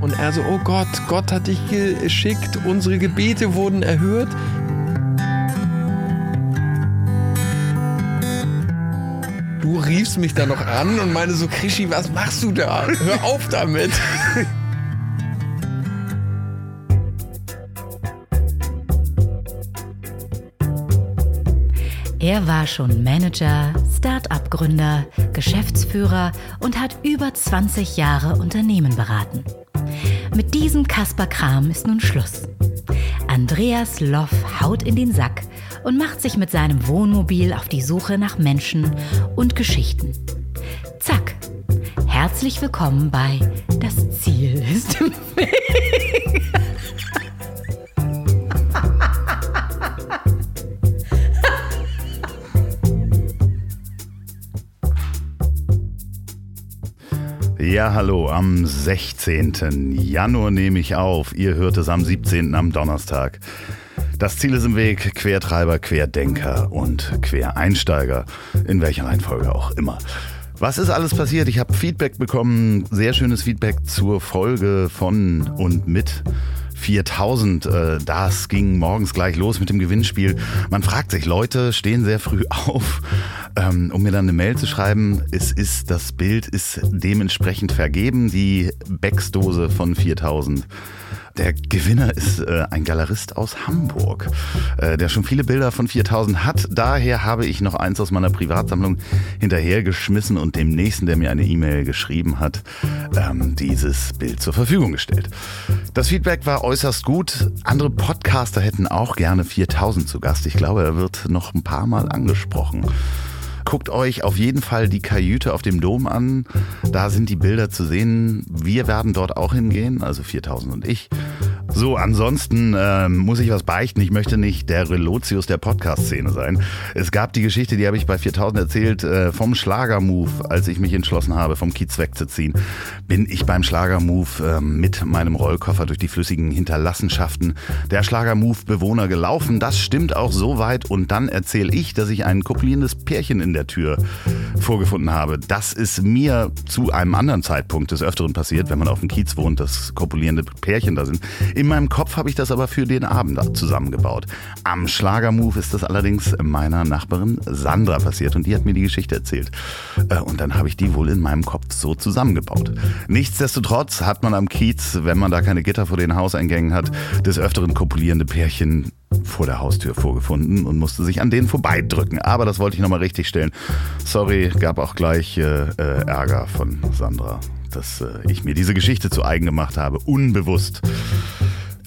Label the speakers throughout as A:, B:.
A: Und er so, oh Gott, Gott hat dich geschickt, unsere Gebete wurden erhört. Du riefst mich da noch an und meine so, Krischi, was machst du da? Hör auf damit.
B: Er war schon Manager, Start-up-Gründer, Geschäftsführer und hat über 20 Jahre Unternehmen beraten. Mit diesem Kasper Kram ist nun Schluss. Andreas Loff haut in den Sack und macht sich mit seinem Wohnmobil auf die Suche nach Menschen und Geschichten. Zack! Herzlich willkommen bei Das Ziel ist im Weg.
C: Ja, hallo, am 16. Januar nehme ich auf. Ihr hört es am 17. am Donnerstag. Das Ziel ist im Weg, Quertreiber, Querdenker und Quereinsteiger, in welcher Reihenfolge auch immer. Was ist alles passiert? Ich habe Feedback bekommen, sehr schönes Feedback zur Folge von und mit 4000. Äh, das ging morgens gleich los mit dem Gewinnspiel. Man fragt sich, Leute stehen sehr früh auf, ähm, um mir dann eine Mail zu schreiben. Es ist, das Bild ist dementsprechend vergeben, die Becksdose von 4000. Der Gewinner ist äh, ein Galerist aus Hamburg, äh, der schon viele Bilder von 4000 hat. Daher habe ich noch eins aus meiner Privatsammlung hinterhergeschmissen und dem nächsten, der mir eine E-Mail geschrieben hat, ähm, dieses Bild zur Verfügung gestellt. Das Feedback war äußerst gut. Andere Podcaster hätten auch gerne 4000 zu Gast. Ich glaube, er wird noch ein paar Mal angesprochen. Guckt euch auf jeden Fall die Kajüte auf dem Dom an. Da sind die Bilder zu sehen. Wir werden dort auch hingehen, also 4000 und ich. So, ansonsten äh, muss ich was beichten. Ich möchte nicht der Relotius der Podcast-Szene sein. Es gab die Geschichte, die habe ich bei 4000 erzählt, äh, vom Schlagermove, als ich mich entschlossen habe, vom Kiez wegzuziehen. Bin ich beim Schlagermove äh, mit meinem Rollkoffer durch die flüssigen Hinterlassenschaften der Schlagermove-Bewohner gelaufen. Das stimmt auch soweit. Und dann erzähle ich, dass ich ein kopulierendes Pärchen in der Tür vorgefunden habe. Das ist mir zu einem anderen Zeitpunkt des Öfteren passiert, wenn man auf dem Kiez wohnt, dass kopulierende Pärchen da sind. Im meinem Kopf habe ich das aber für den Abend zusammengebaut. Am Schlagermove ist das allerdings meiner Nachbarin Sandra passiert und die hat mir die Geschichte erzählt. Äh, und dann habe ich die wohl in meinem Kopf so zusammengebaut. Nichtsdestotrotz hat man am Kiez, wenn man da keine Gitter vor den Hauseingängen hat, des Öfteren kopulierende Pärchen vor der Haustür vorgefunden und musste sich an denen vorbeidrücken. Aber das wollte ich nochmal richtig stellen. Sorry, gab auch gleich äh, äh, Ärger von Sandra, dass äh, ich mir diese Geschichte zu eigen gemacht habe, unbewusst.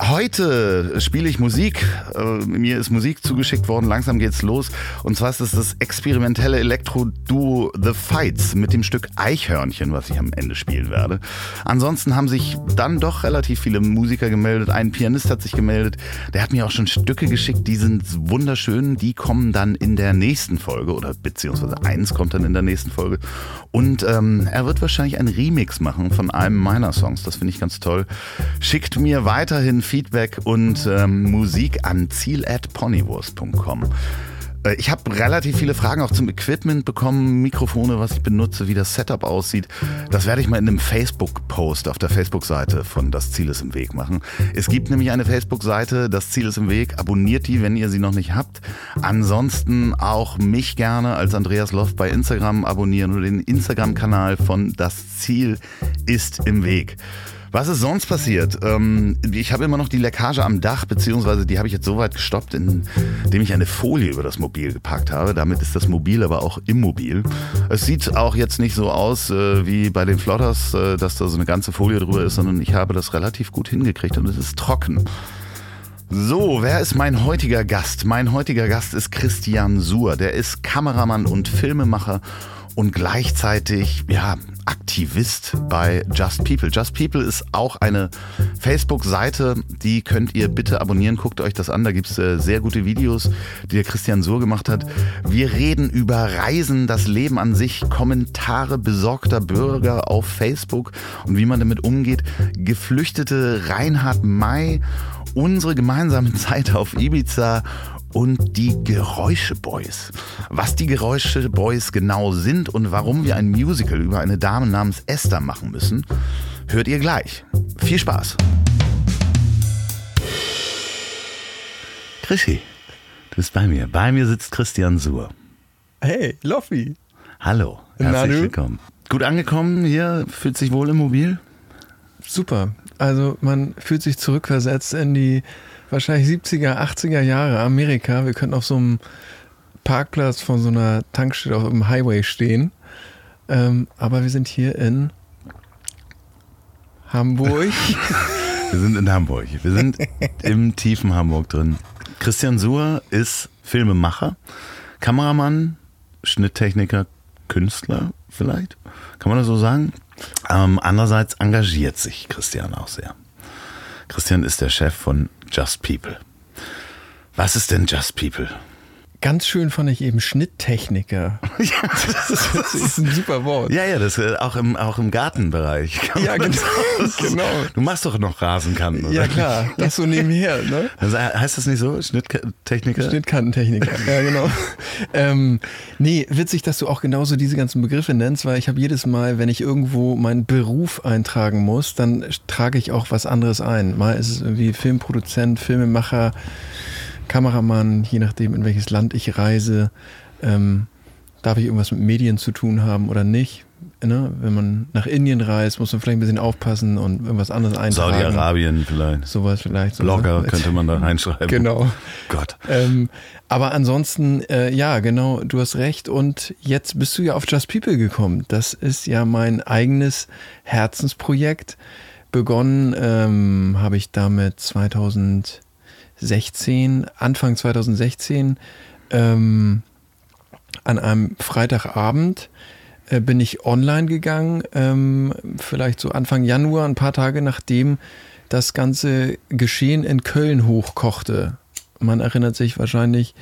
C: Heute spiele ich Musik. Äh, mir ist Musik zugeschickt worden. Langsam geht's los. Und zwar ist es das experimentelle Elektro-Duo The Fights mit dem Stück Eichhörnchen, was ich am Ende spielen werde. Ansonsten haben sich dann doch relativ viele Musiker gemeldet. Ein Pianist hat sich gemeldet. Der hat mir auch schon Stücke geschickt. Die sind wunderschön. Die kommen dann in der nächsten Folge oder beziehungsweise eins kommt dann in der nächsten Folge. Und ähm, er wird wahrscheinlich einen Remix machen von einem meiner Songs. Das finde ich ganz toll. Schickt mir weiterhin Feedback und ähm, Musik an ziel.ponywurst.com. Äh, ich habe relativ viele Fragen auch zum Equipment bekommen, Mikrofone, was ich benutze, wie das Setup aussieht. Das werde ich mal in einem Facebook-Post auf der Facebook-Seite von Das Ziel ist im Weg machen. Es gibt nämlich eine Facebook-Seite, Das Ziel ist im Weg. Abonniert die, wenn ihr sie noch nicht habt. Ansonsten auch mich gerne als Andreas Loft bei Instagram abonnieren oder den Instagram-Kanal von Das Ziel ist im Weg. Was ist sonst passiert? Ähm, ich habe immer noch die Leckage am Dach, beziehungsweise die habe ich jetzt so weit gestoppt, indem ich eine Folie über das Mobil gepackt habe. Damit ist das Mobil aber auch immobil. Es sieht auch jetzt nicht so aus äh, wie bei den Flotters, äh, dass da so eine ganze Folie drüber ist, sondern ich habe das relativ gut hingekriegt und es ist trocken. So, wer ist mein heutiger Gast? Mein heutiger Gast ist Christian Suhr. Der ist Kameramann und Filmemacher und gleichzeitig ja, Aktivist bei Just People. Just People ist auch eine Facebook-Seite, die könnt ihr bitte abonnieren. Guckt euch das an, da gibt es äh, sehr gute Videos, die der Christian Suhr gemacht hat. Wir reden über Reisen, das Leben an sich, Kommentare besorgter Bürger auf Facebook und wie man damit umgeht. Geflüchtete Reinhard May, unsere gemeinsame Zeit auf Ibiza und die Geräuscheboys. Was die Geräuscheboys genau sind und warum wir ein Musical über eine Dame namens Esther machen müssen, hört ihr gleich. Viel Spaß. Chrissy, du bist bei mir. Bei mir sitzt Christian Suhr.
A: Hey, Loffi.
C: Hallo,
A: Na,
C: herzlich
A: du?
C: willkommen. Gut angekommen hier, fühlt sich wohl im Mobil?
A: Super. Also man fühlt sich zurückversetzt in die wahrscheinlich 70er, 80er Jahre Amerika. Wir könnten auf so einem Parkplatz von so einer Tankstelle auf einem Highway stehen. Ähm, aber wir sind hier in Hamburg.
C: Wir sind in Hamburg. Wir sind im tiefen Hamburg drin. Christian Suhr ist Filmemacher, Kameramann, Schnitttechniker, Künstler vielleicht. Kann man das so sagen? Ähm, andererseits engagiert sich Christian auch sehr. Christian ist der Chef von Just People. Was ist denn Just People?
A: Ganz schön fand ich eben Schnitttechniker.
C: Ja,
A: Das ist ein super Wort.
C: ja, ja, das äh, auch im, auch im Gartenbereich.
A: Ja, genau,
C: das-
A: genau.
C: Du machst doch noch Rasenkanten, oder?
A: Ja klar, das so nebenher, ne?
C: Also, heißt das nicht so? Schnitttechniker?
A: Schnittkantentechniker, ja genau. ähm, nee, witzig, dass du auch genauso diese ganzen Begriffe nennst, weil ich habe jedes Mal, wenn ich irgendwo meinen Beruf eintragen muss, dann trage ich auch was anderes ein. Mal ist es irgendwie Filmproduzent, Filmemacher, Kameramann, je nachdem, in welches Land ich reise. Ähm, darf ich irgendwas mit Medien zu tun haben oder nicht? Ne? Wenn man nach Indien reist, muss man vielleicht ein bisschen aufpassen und irgendwas anderes eintragen.
C: Saudi-Arabien vielleicht.
A: Sowas vielleicht. So,
C: Blogger
A: ne?
C: könnte man da reinschreiben.
A: Genau.
C: Gott.
A: Ähm, aber ansonsten, äh, ja, genau, du hast recht. Und jetzt bist du ja auf Just People gekommen. Das ist ja mein eigenes Herzensprojekt. Begonnen ähm, habe ich damit 2016, Anfang 2016, ähm, an einem Freitagabend äh, bin ich online gegangen, ähm, vielleicht so Anfang Januar, ein paar Tage nachdem das ganze Geschehen in Köln hochkochte. Man erinnert sich wahrscheinlich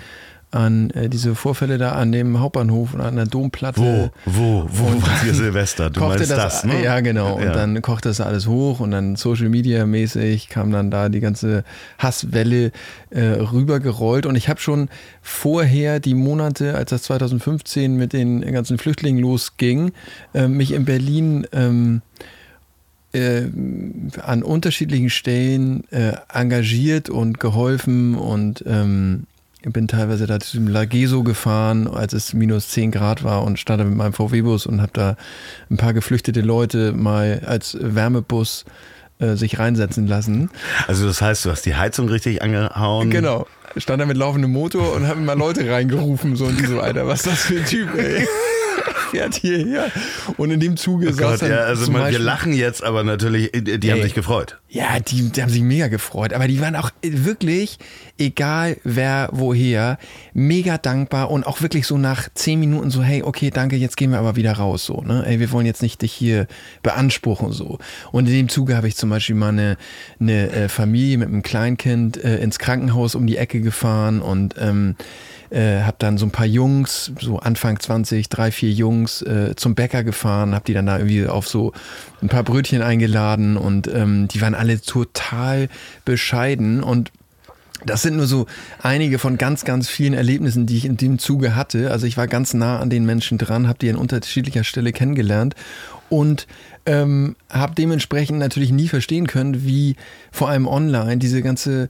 A: an äh, diese Vorfälle da an dem Hauptbahnhof und an der Domplatte.
C: Wo, wo, wo
A: Und
C: war hier Silvester? Du meinst
A: das,
C: das, ne?
A: Ja, genau. Und
C: Ja.
A: dann kochte das alles hoch und dann Social Media mäßig kam dann da die ganze Hasswelle äh, rübergerollt. Und ich habe schon vorher die Monate, als das 2015 mit den ganzen Flüchtlingen losging, äh, mich in Berlin ähm, äh, an unterschiedlichen Stellen äh, engagiert und geholfen und ähm, bin teilweise da zu dem Lageso gefahren, als es minus 10 Grad war und stand da mit meinem VW-Bus und habe da ein paar geflüchtete Leute mal als Wärmebus äh, sich reinsetzen lassen.
C: Also das heißt, du hast die Heizung richtig angehauen.
A: Genau. Stand da mit laufendem Motor und habe mal Leute reingerufen, so und die so, Alter, was ist das für ein Typ, ey? Fährt hierher. Und in dem Zuge
C: Oh
A: saß
C: Gott, ja, also man, wir lachen jetzt, aber natürlich, äh, die haben
A: Ey.
C: sich gefreut.
A: Ja, die, die haben sich mega gefreut. Aber die waren auch wirklich, egal wer woher, mega dankbar und auch wirklich so nach zehn Minuten so, hey, okay, danke, jetzt gehen wir aber wieder raus. So, ne? Ey, wir wollen jetzt nicht dich hier beanspruchen. so. Und in dem Zuge habe ich zum Beispiel mal eine, eine äh, Familie mit einem Kleinkind äh, ins Krankenhaus um die Ecke gefahren und ähm, äh, habe dann so ein paar Jungs, so Anfang 20, drei, vier Jungs äh, zum Bäcker gefahren, habe die dann da irgendwie auf so ein paar Brötchen eingeladen und ähm, die waren alle total bescheiden und das sind nur so einige von ganz, ganz vielen Erlebnissen, die ich in dem Zuge hatte. Also ich war ganz nah an den Menschen dran, habe die an unterschiedlicher Stelle kennengelernt und ähm, habe dementsprechend natürlich nie verstehen können, wie vor allem online diese ganze,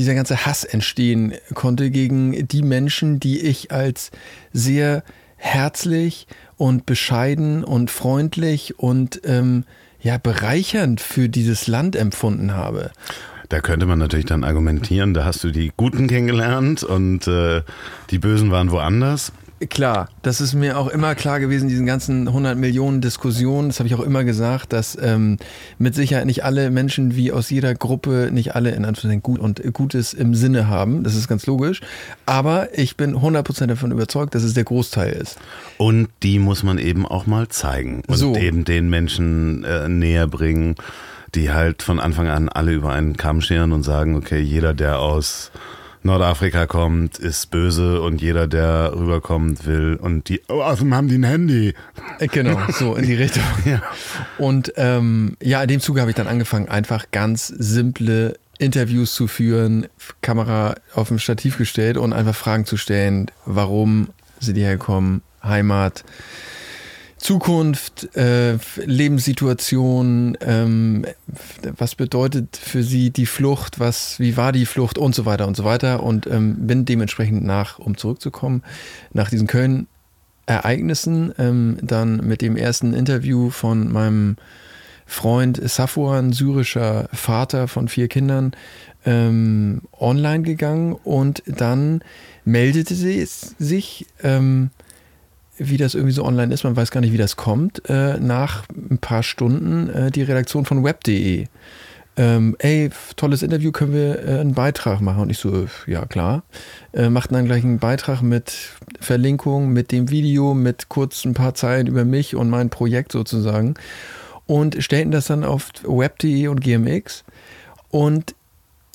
A: dieser ganze Hass entstehen konnte gegen die Menschen, die ich als sehr herzlich und bescheiden und freundlich und ähm, ja bereichernd für dieses Land empfunden habe.
C: Da könnte man natürlich dann argumentieren, da hast du die Guten kennengelernt und äh, die Bösen waren woanders.
A: Klar, das ist mir auch immer klar gewesen, diesen ganzen 100 Millionen Diskussionen, das habe ich auch immer gesagt, dass ähm, mit Sicherheit nicht alle Menschen wie aus jeder Gruppe nicht alle in Anführungszeichen gut und Gutes im Sinne haben, das ist ganz logisch, aber ich bin 100% davon überzeugt, dass es der Großteil ist.
C: Und die muss man eben auch mal zeigen und
A: So.
C: eben den Menschen äh, näher bringen, die halt von Anfang an alle über einen Kamm scheren und sagen, okay, jeder, der aus Nordafrika kommt, ist böse und jeder, der rüberkommt, will und die, oh, außerdem haben die ein Handy.
A: Äh, Genau, so in die Richtung.
C: Ja.
A: Und ähm, ja, in dem Zuge habe ich dann angefangen, einfach ganz simple Interviews zu führen, Kamera auf dem Stativ gestellt und einfach Fragen zu stellen, warum sind die hergekommen, Heimat, Zukunft, äh, Lebenssituation, ähm, was bedeutet für sie die Flucht, was, wie war die Flucht und so weiter und so weiter. Und ähm, bin dementsprechend nach, um zurückzukommen, nach diesen Köln-Ereignissen ähm, dann mit dem ersten Interview von meinem Freund Safwan, syrischer Vater von vier Kindern, ähm, online gegangen. Und dann meldete sie sich, ähm, wie das irgendwie so online ist, man weiß gar nicht, wie das kommt, äh, nach ein paar Stunden äh, die Redaktion von web.de. Ähm, ey, tolles Interview, können wir äh, einen Beitrag machen? Und ich so, ja klar. Äh, machten dann gleich einen Beitrag mit Verlinkung, mit dem Video, mit kurz ein paar Zeilen über mich und mein Projekt sozusagen. Und stellten das dann auf web.de und GMX. Und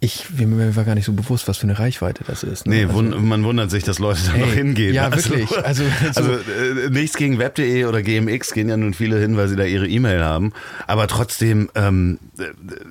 A: ich, mir war gar nicht so bewusst, was für eine Reichweite das ist.
C: Ne? Nee, also, man wundert sich, dass Leute da hey, noch hingehen.
A: Ja, also, wirklich.
C: Also, also, also äh, nichts gegen web.de oder GMX gehen ja nun viele hin, weil sie da ihre E-Mail haben. Aber trotzdem ähm,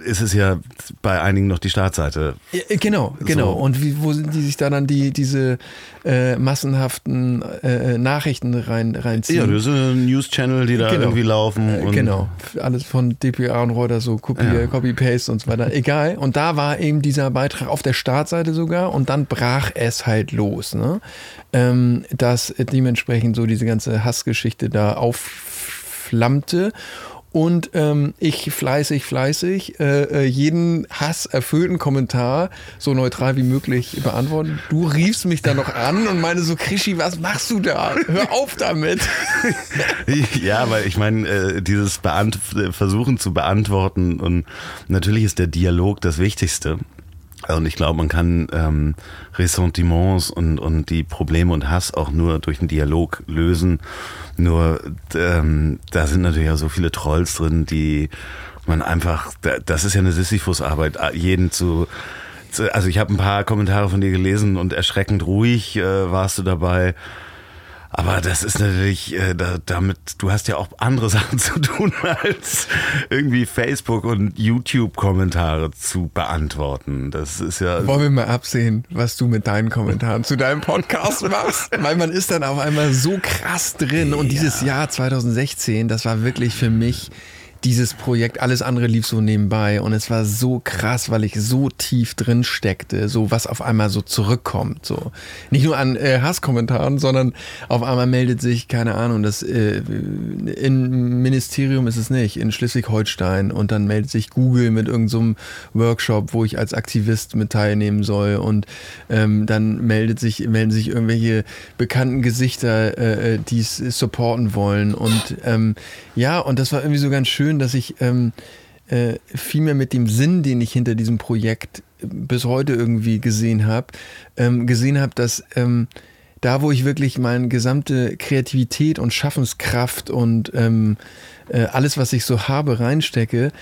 C: ist es ja bei einigen noch die Startseite.
A: Ja, äh, genau, genau. So. Und wie, wo sind die sich da dann die, diese äh, massenhaften äh, Nachrichten rein, reinziehen?
C: Ja, das ein News-Channel, die da genau. irgendwie laufen.
A: Äh, genau. Alles von DPA und Reuters, so Copy, ja. Copy-Paste und so weiter. Egal. Und da war eben dieser Beitrag auf der Startseite sogar und dann brach es halt los, ne? Ähm, dass dementsprechend so diese ganze Hassgeschichte da aufflammte und ähm, ich fleißig, fleißig äh, äh, jeden hasserfüllten Kommentar so neutral wie möglich beantworten. Du riefst mich da noch an und meine so, Krischi, was machst du da? Hör auf damit.
C: ja, weil ich meine, äh, dieses Beant Versuchen zu beantworten und natürlich ist der Dialog das Wichtigste. Und ich glaube, man kann ähm, Ressentiments und, und die Probleme und Hass auch nur durch einen Dialog lösen. Nur ähm, da sind natürlich auch so viele Trolls drin, die man einfach, das ist ja eine Sisyphus-Arbeit, jeden zu also ich habe ein paar Kommentare von dir gelesen und erschreckend ruhig äh, warst du dabei. Aber das ist natürlich, äh, da, damit, du hast ja auch andere Sachen zu tun, als irgendwie Facebook und YouTube-Kommentare zu beantworten. Das ist ja.
A: Wollen wir mal absehen, was du mit deinen Kommentaren zu deinem Podcast machst? Weil man ist dann auf einmal so krass drin. Und dieses Jahr 2016, das war wirklich für mich dieses Projekt, alles andere lief so nebenbei und es war so krass, weil ich so tief drin steckte, so was auf einmal so zurückkommt, so. Nicht nur an äh, Hasskommentaren, sondern auf einmal meldet sich keine Ahnung, das äh, in Ministerium ist es nicht, in Schleswig-Holstein und dann meldet sich Google mit irgendeinem so Workshop, wo ich als Aktivist mit teilnehmen soll und ähm, dann meldet sich melden sich irgendwelche bekannten Gesichter, äh, äh die es supporten wollen und ähm, ja und das war irgendwie so ganz schön schön, dass ich ähm, äh, viel mit dem Sinn, den ich hinter diesem Projekt bis heute irgendwie gesehen habe, ähm, gesehen habe, dass ähm, da, wo ich wirklich meine gesamte Kreativität und Schaffenskraft und ähm, äh, alles, was ich so habe, reinstecke,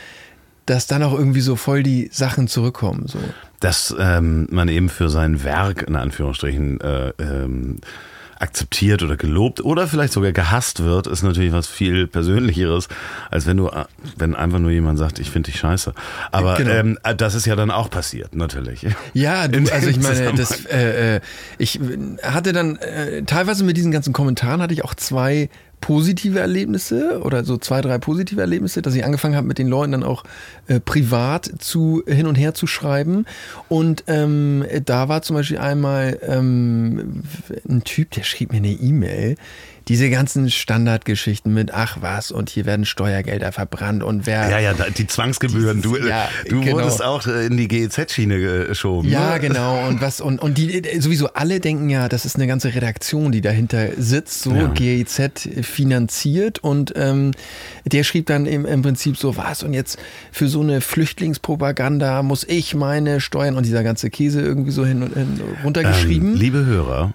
A: dass dann auch irgendwie so voll die Sachen zurückkommen. So.
C: Dass ähm, man eben für sein Werk in Anführungsstrichen äh, ähm, akzeptiert oder gelobt oder vielleicht sogar gehasst wird, ist natürlich was viel Persönlicheres, als wenn du, wenn einfach nur jemand sagt, ich finde dich scheiße. Aber genau. ähm, das ist ja dann auch passiert, natürlich.
A: Ja, du, also ich meine, das, äh, äh, ich hatte dann äh, teilweise mit diesen ganzen Kommentaren hatte ich auch zwei positive Erlebnisse oder so zwei, drei positive Erlebnisse, dass ich angefangen habe, mit den Leuten dann auch äh, privat zu hin und her zu schreiben. Und ähm, da war zum Beispiel einmal ähm, ein Typ, der schrieb mir eine E-Mail, diese ganzen Standardgeschichten mit, ach was, und hier werden Steuergelder verbrannt und wer.
C: Ja, ja, die Zwangsgebühren. Du, ja, du genau. wurdest auch in die GEZ-Schiene geschoben.
A: Ja, ne? genau. Und was, und, und die, sowieso alle denken ja, das ist eine ganze Redaktion, die dahinter sitzt, so ja. GEZ finanziert. Und ähm, der schrieb dann im, im Prinzip so, was, und jetzt für so eine Flüchtlingspropaganda muss ich meine Steuern und dieser ganze Käse irgendwie so hin und hin runtergeschrieben. Ähm,
C: liebe Hörer,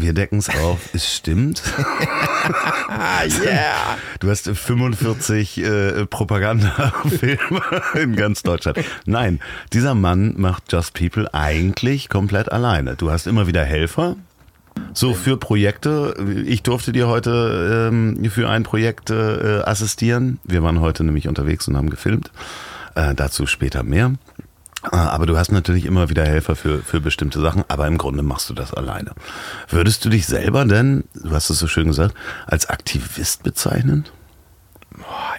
C: wir decken es auf, es stimmt.
A: yeah.
C: Du hast 45 äh, Propagandafilme in ganz Deutschland. Nein, dieser Mann macht Just People eigentlich komplett alleine. Du hast immer wieder Helfer. So für Projekte. Ich durfte dir heute ähm, für ein Projekt äh, assistieren. Wir waren heute nämlich unterwegs und haben gefilmt. Äh, dazu später mehr. Ah, Aber du hast natürlich immer wieder Helfer für, für bestimmte Sachen, aber im Grunde machst du das alleine. Würdest du dich selber denn, du hast es so schön gesagt, als Aktivist bezeichnen?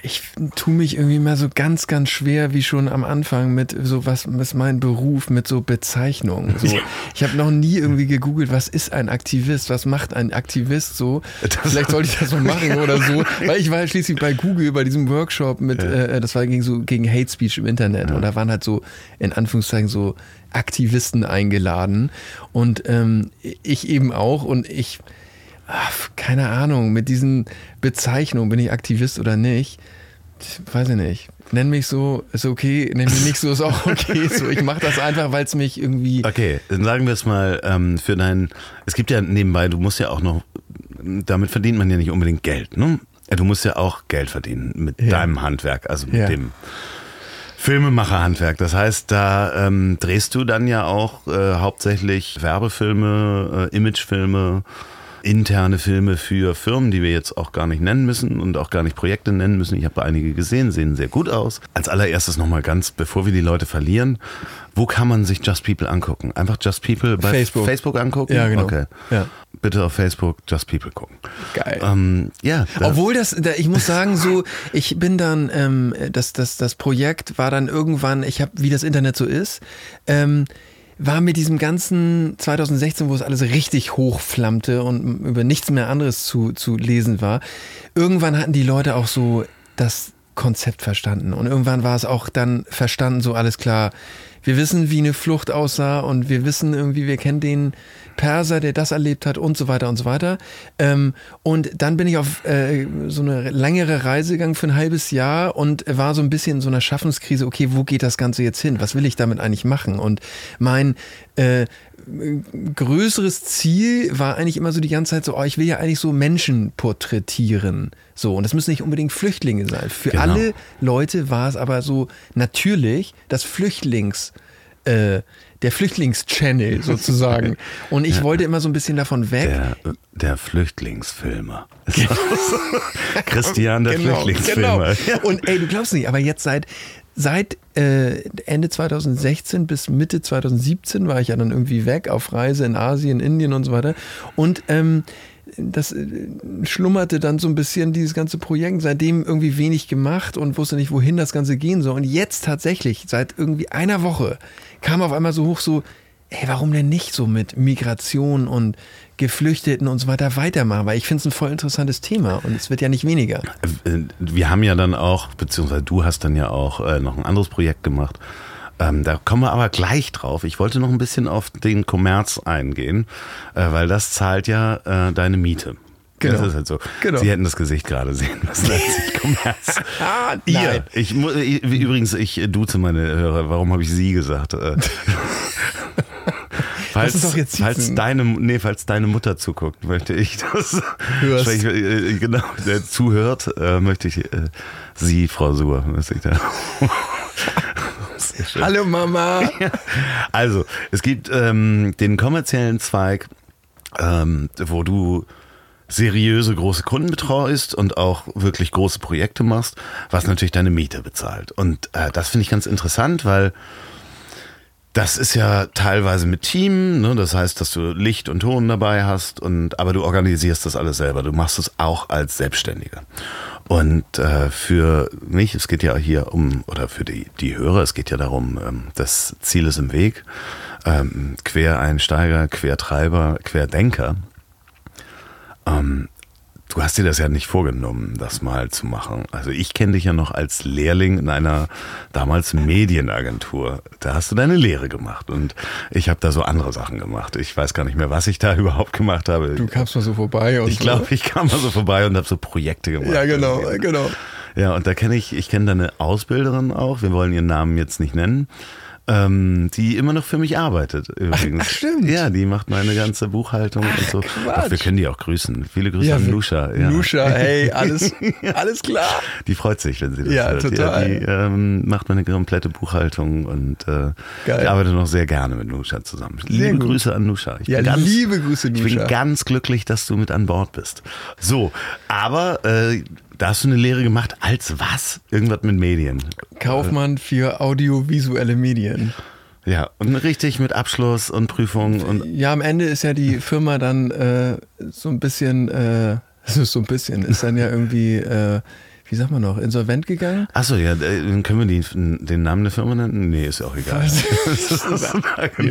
A: Ich tue mich irgendwie mal so ganz, ganz schwer, wie schon am Anfang, mit so was ist mein Beruf, mit so Bezeichnungen. So, ich habe noch nie irgendwie gegoogelt, was ist ein Aktivist, was macht ein Aktivist so. Vielleicht sollte ich das mal machen oder so. Weil ich war ja schließlich bei Google bei diesem Workshop mit, äh, das war gegen so gegen Hate Speech im Internet. Und da waren halt so, in Anführungszeichen, so Aktivisten eingeladen. Und ähm, ich eben auch. Und ich ach, keine Ahnung, mit diesen Bezeichnungen, bin ich Aktivist oder nicht? Ich weiß ich nicht. Nenn mich so, ist okay, nenn mich nicht so, ist auch okay. So, ich mache das einfach, weil es mich irgendwie.
C: Okay, dann sagen wir es mal ähm, für deinen. Es gibt ja nebenbei, du musst ja auch noch. Damit verdient man ja nicht unbedingt Geld, ne? Du musst ja auch Geld verdienen mit
A: Ja.
C: deinem Handwerk, also mit
A: Ja.
C: dem Filmemacherhandwerk. Das heißt, da ähm, drehst du dann ja auch äh, hauptsächlich Werbefilme, äh, Imagefilme, interne Filme für Firmen, die wir jetzt auch gar nicht nennen müssen und auch gar nicht Projekte nennen müssen. Ich habe einige gesehen, sehen sehr gut aus. Als allererstes nochmal ganz, bevor wir die Leute verlieren, wo kann man sich Just People angucken? Einfach Just People bei
A: Facebook.
C: Facebook angucken?
A: Ja, genau.
C: Okay.
A: Ja.
C: Bitte auf Facebook Just People gucken.
A: Geil.
C: Ähm, ja, da-
A: Obwohl das, da, ich muss sagen, so, ich bin dann, ähm, das, das, das Projekt war dann irgendwann, ich habe, wie das Internet so ist, ähm, war mit diesem ganzen 2016, wo es alles richtig hochflammte und über nichts mehr anderes zu, zu lesen war, irgendwann hatten die Leute auch so das Konzept verstanden. Und irgendwann war es auch dann verstanden, so alles klar. Wir wissen, wie eine Flucht aussah und wir wissen irgendwie, wir kennen den Perser, der das erlebt hat und so weiter und so weiter. Ähm, und dann bin ich auf äh, so eine längere Reise gegangen für ein halbes Jahr und war so ein bisschen in so einer Schaffenskrise, okay, wo geht das Ganze jetzt hin? Was will ich damit eigentlich machen? Und mein äh, größeres Ziel war eigentlich immer so die ganze Zeit so, oh, ich will ja eigentlich so Menschen porträtieren. So, und das müssen nicht unbedingt Flüchtlinge sein. Für
C: Genau.
A: alle Leute war es aber so natürlich das Flüchtlings, äh, der Flüchtlingschannel sozusagen. Und ich wollte immer so ein bisschen davon weg.
C: der, der Flüchtlingsfilmer. Christian, der
A: genau,
C: Flüchtlingsfilmer.
A: Genau. Und ey, du glaubst nicht, aber jetzt seit seit äh, Ende 2016 bis Mitte 2017 war ich ja dann irgendwie weg auf Reise in Asien, Indien und so weiter. Und ähm, das äh, schlummerte dann so ein bisschen dieses ganze Projekt, seitdem irgendwie wenig gemacht und wusste nicht, wohin das Ganze gehen soll. Und jetzt tatsächlich, seit irgendwie einer Woche, kam auf einmal so hoch so, ey, warum denn nicht so mit Migration und Geflüchteten und so weiter weitermachen? Weil ich finde es ein voll interessantes Thema und es wird ja nicht weniger.
C: Äh, Wir haben ja dann auch, beziehungsweise du hast dann ja auch äh, noch ein anderes Projekt gemacht. Ähm, da kommen wir aber gleich drauf. Ich wollte noch ein bisschen auf den Kommerz eingehen, äh, weil das zahlt ja äh, deine Miete.
A: Genau.
C: Das ist halt so.
A: Genau.
C: Sie hätten das Gesicht gerade sehen müssen, als ich Kommerz.
A: Ah,
C: Ihr. Ich, ich, übrigens, ich duze meine Hörer. Warum habe ich sie gesagt? Äh, Falls,
A: uns doch jetzt
C: falls deine, nee, falls deine Mutter zuguckt, möchte ich das.
A: Hörst.
C: Ich, äh, genau, der zuhört, äh, möchte ich äh, sie, Frau Suhr, möchte ich da.
A: Hallo Mama.
C: Also, es gibt ähm, den kommerziellen Zweig, ähm, wo du seriöse große Kunden betreust und auch wirklich große Projekte machst, was natürlich deine Miete bezahlt. Und äh, das finde ich ganz interessant, weil das ist ja teilweise mit Team, ne? das heißt, dass du Licht und Ton dabei hast, und, aber du organisierst das alles selber. Du machst es auch als Selbstständiger. Und äh, für mich, es geht ja hier um, oder für die, die Hörer, es geht ja darum, ähm, das Ziel ist im Weg. Ähm, Quereinsteiger, Quertreiber, Querdenker. Ähm, du hast dir das ja nicht vorgenommen, das mal zu machen. Also ich kenne dich ja noch als Lehrling in einer damals Medienagentur. Da hast du deine Lehre gemacht und ich habe da so andere Sachen gemacht. Ich weiß gar nicht mehr, was ich da überhaupt gemacht habe.
A: Du kamst mal so vorbei und
C: ich glaube, ich kam mal so vorbei und habe so Projekte gemacht.
A: Ja, genau, genau.
C: Ja, und da kenne ich, ich kenne deine Ausbilderin auch, wir wollen ihren Namen jetzt nicht nennen, ähm, die immer noch für mich arbeitet übrigens.
A: ach, stimmt.
C: Ja, die macht meine ganze Buchhaltung und so. Doch, wir können die auch grüßen. Viele Grüße
A: Ja,
C: an Nusha. Ja.
A: Nusha, hey, alles, alles klar.
C: Die freut sich, wenn sie das
A: Ja,
C: hört.
A: total.
C: die ähm, macht meine komplette Buchhaltung und äh,
A: Geil.
C: ich arbeite noch sehr gerne mit Nusha zusammen. Liebe. Grüße an Nusha. Ich
A: Ja,
C: bin ganz,
A: liebe Grüße,
C: Ich
A: Nusha.
C: bin ganz glücklich, dass du mit an Bord bist. So, aber äh, da hast du eine Lehre gemacht als was? Irgendwas mit Medien.
A: Kaufmann für audiovisuelle Medien.
C: Ja, und richtig mit Abschluss und Prüfung und.
A: Ja, am Ende ist ja die Firma dann äh, so ein bisschen, äh, so ein bisschen, ist dann ja irgendwie, äh, wie sagt man noch, insolvent gegangen.
C: Achso, ja, äh, können wir die, den Namen der Firma nennen? Nee, ist ja auch egal.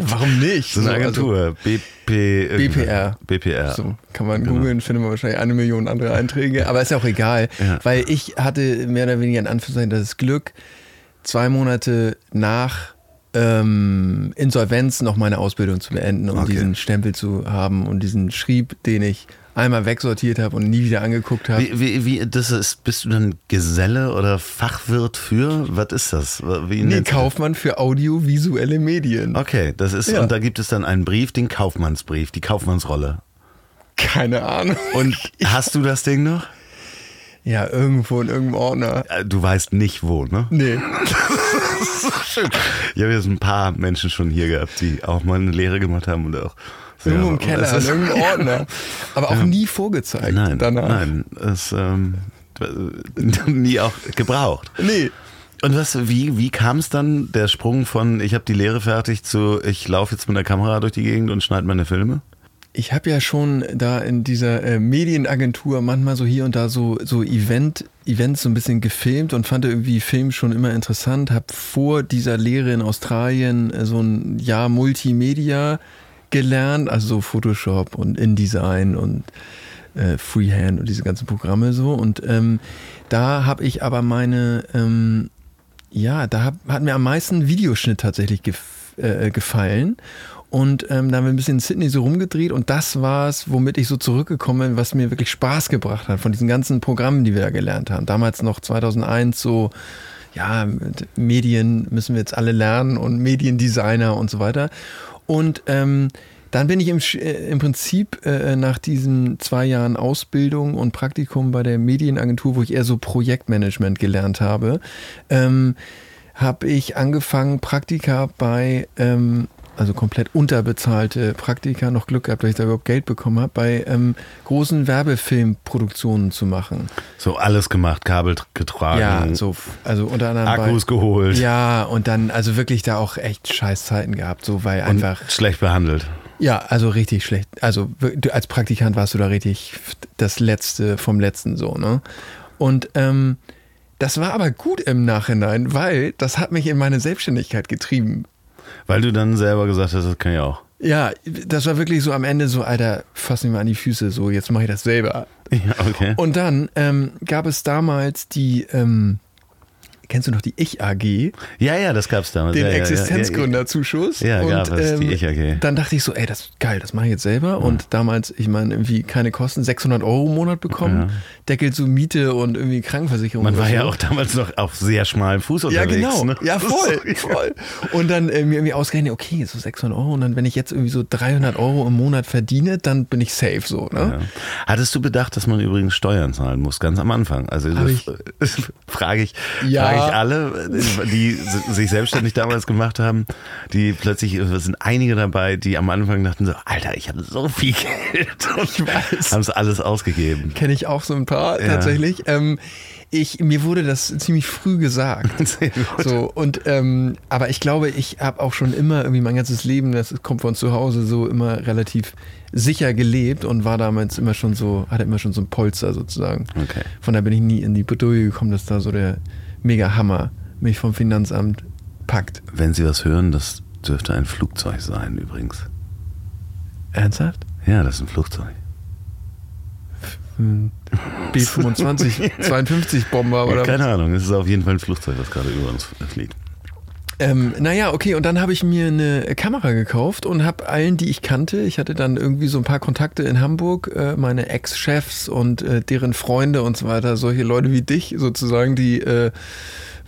A: warum nicht?
C: So eine Agentur. Also, BP,
A: BPR.
C: BPR.
A: So, kann man genau. googeln, findet man wahrscheinlich eine Million andere Einträge, aber ist ja auch egal, ja. weil ich hatte mehr oder weniger in Anführungszeichen das Glück, zwei Monate nach ähm, Insolvenz noch meine Ausbildung zu beenden und okay. diesen Stempel zu haben und diesen Schrieb, den ich einmal wegsortiert habe und nie wieder angeguckt habe.
C: Wie, wie, wie, das ist, bist du dann Geselle oder Fachwirt für? Was ist das?
A: Wie nee, Kaufmann für audiovisuelle Medien.
C: Okay, das ist, ja. und da gibt es dann einen Brief, den Kaufmannsbrief, die Kaufmannsrolle.
A: Keine Ahnung.
C: Und hast du das Ding noch?
A: Ja, irgendwo in irgendeinem Ordner.
C: Du weißt nicht wo, ne?
A: Nee.
C: das ist so schön. Ich habe jetzt ein paar Menschen schon hier gehabt, die auch mal eine Lehre gemacht haben und auch
A: Irgendwo im Keller, in irgendeinem Ordner. Aber auch ja. nie vorgezeigt.
C: Nein,
A: danach.
C: nein, es ähm, nie auch gebraucht.
A: Nee.
C: Und was, wie, wie kam es dann, der Sprung von ich habe die Lehre fertig zu ich laufe jetzt mit der Kamera durch die Gegend und schneide meine Filme?
A: Ich habe ja schon da in dieser äh, Medienagentur manchmal so hier und da so, so Event, Events so ein bisschen gefilmt und fand irgendwie Film schon immer interessant. Habe vor dieser Lehre in Australien äh, so ein Jahr Multimedia gelernt, also so Photoshop und InDesign und äh, Freehand und diese ganzen Programme so. Und ähm, da habe ich aber meine, ähm, ja, da hab, hat mir am meisten Videoschnitt tatsächlich gef äh, gefallen. Und ähm, da haben wir ein bisschen in Sydney so rumgedreht und das war es, womit ich so zurückgekommen bin, was mir wirklich Spaß gebracht hat von diesen ganzen Programmen, die wir da gelernt haben. Damals noch 2001 so, ja, Medien müssen wir jetzt alle lernen und Mediendesigner und so weiter. Und ähm, dann bin ich im, äh, im Prinzip äh, nach diesen zwei Jahren Ausbildung und Praktikum bei der Medienagentur, wo ich eher so Projektmanagement gelernt habe, ähm, habe ich angefangen, Praktika bei ähm, also komplett unterbezahlte Praktika, noch Glück gehabt, dass ich da überhaupt Geld bekommen habe, bei ähm, großen Werbefilmproduktionen zu machen.
C: So alles gemacht, Kabel getragen.
A: Ja, so, also unter anderem.
C: Akkus bei, geholt.
A: Ja, und dann, also wirklich da auch echt scheiß Zeiten gehabt, so weil und einfach.
C: Schlecht behandelt.
A: Ja, also richtig schlecht. Also als Praktikant warst du da richtig das Letzte vom Letzten so, ne? Und ähm, das war aber gut im Nachhinein, weil das hat mich in meine Selbstständigkeit getrieben.
C: Weil du dann selber gesagt hast, das kann ich auch.
A: Ja, das war wirklich so am Ende so, Alter, fass mich mal an die Füße, so jetzt mache ich das selber.
C: Ja, okay.
A: Und dann ähm, gab es damals die, ähm, Kennst du noch die Ich AG?
C: Ja, ja, das gab es damals.
A: Den
C: ja,
A: Existenzgründerzuschuss.
C: Ja, ja,
A: gab es,
C: ähm, die Ich AG.
A: Dann dachte ich so, ey, das ist geil, das mache ich jetzt selber. Ja. Und damals, ich meine, irgendwie keine Kosten, 600 Euro im Monat bekommen, ja. deckelt so Miete und irgendwie Krankenversicherung.
C: Man war so. ja auch damals noch auf sehr schmalem Fuß unterwegs.
A: Ja, genau.
C: Ne?
A: Ja, voll, voll. Und dann äh, mir irgendwie ausgerechnet, okay, so 600 Euro und dann, wenn ich jetzt irgendwie so 300 Euro im Monat verdiene, dann bin ich safe so. Ne?
C: Hattest du bedacht, dass man übrigens Steuern zahlen muss, ganz am Anfang? Also das ich, frage ich,
A: ja.
C: frage ich alle die sich selbstständig damals gemacht haben, die plötzlich, es sind einige dabei, die am Anfang dachten so, Alter, ich habe so viel Geld und haben es alles ausgegeben.
A: Kenne ich auch so ein paar ja. tatsächlich. Ähm, ich, mir wurde das ziemlich früh gesagt. so, und, ähm, aber ich glaube, ich habe auch schon immer irgendwie mein ganzes Leben, das kommt von zu Hause, so immer relativ sicher gelebt und war damals immer schon so, hatte immer schon so ein Polster sozusagen.
C: Okay.
A: Von da bin ich nie in die Bedrohung gekommen, dass da so der mega Hammer mich vom Finanzamt packt.
C: Wenn Sie was hören, das dürfte ein Flugzeug sein übrigens.
A: Ernsthaft?
C: Ja, das ist ein Flugzeug.
A: B-25, 52 Bomber oder
C: Keine was? Ahnung, es ist auf jeden Fall ein Flugzeug, das gerade über uns fliegt.
A: Ähm, naja, okay, und dann habe ich mir eine Kamera gekauft und habe allen, die ich kannte, ich hatte dann irgendwie so ein paar Kontakte in Hamburg, äh, meine Ex-Chefs und äh, deren Freunde und so weiter, solche Leute wie dich sozusagen, die äh,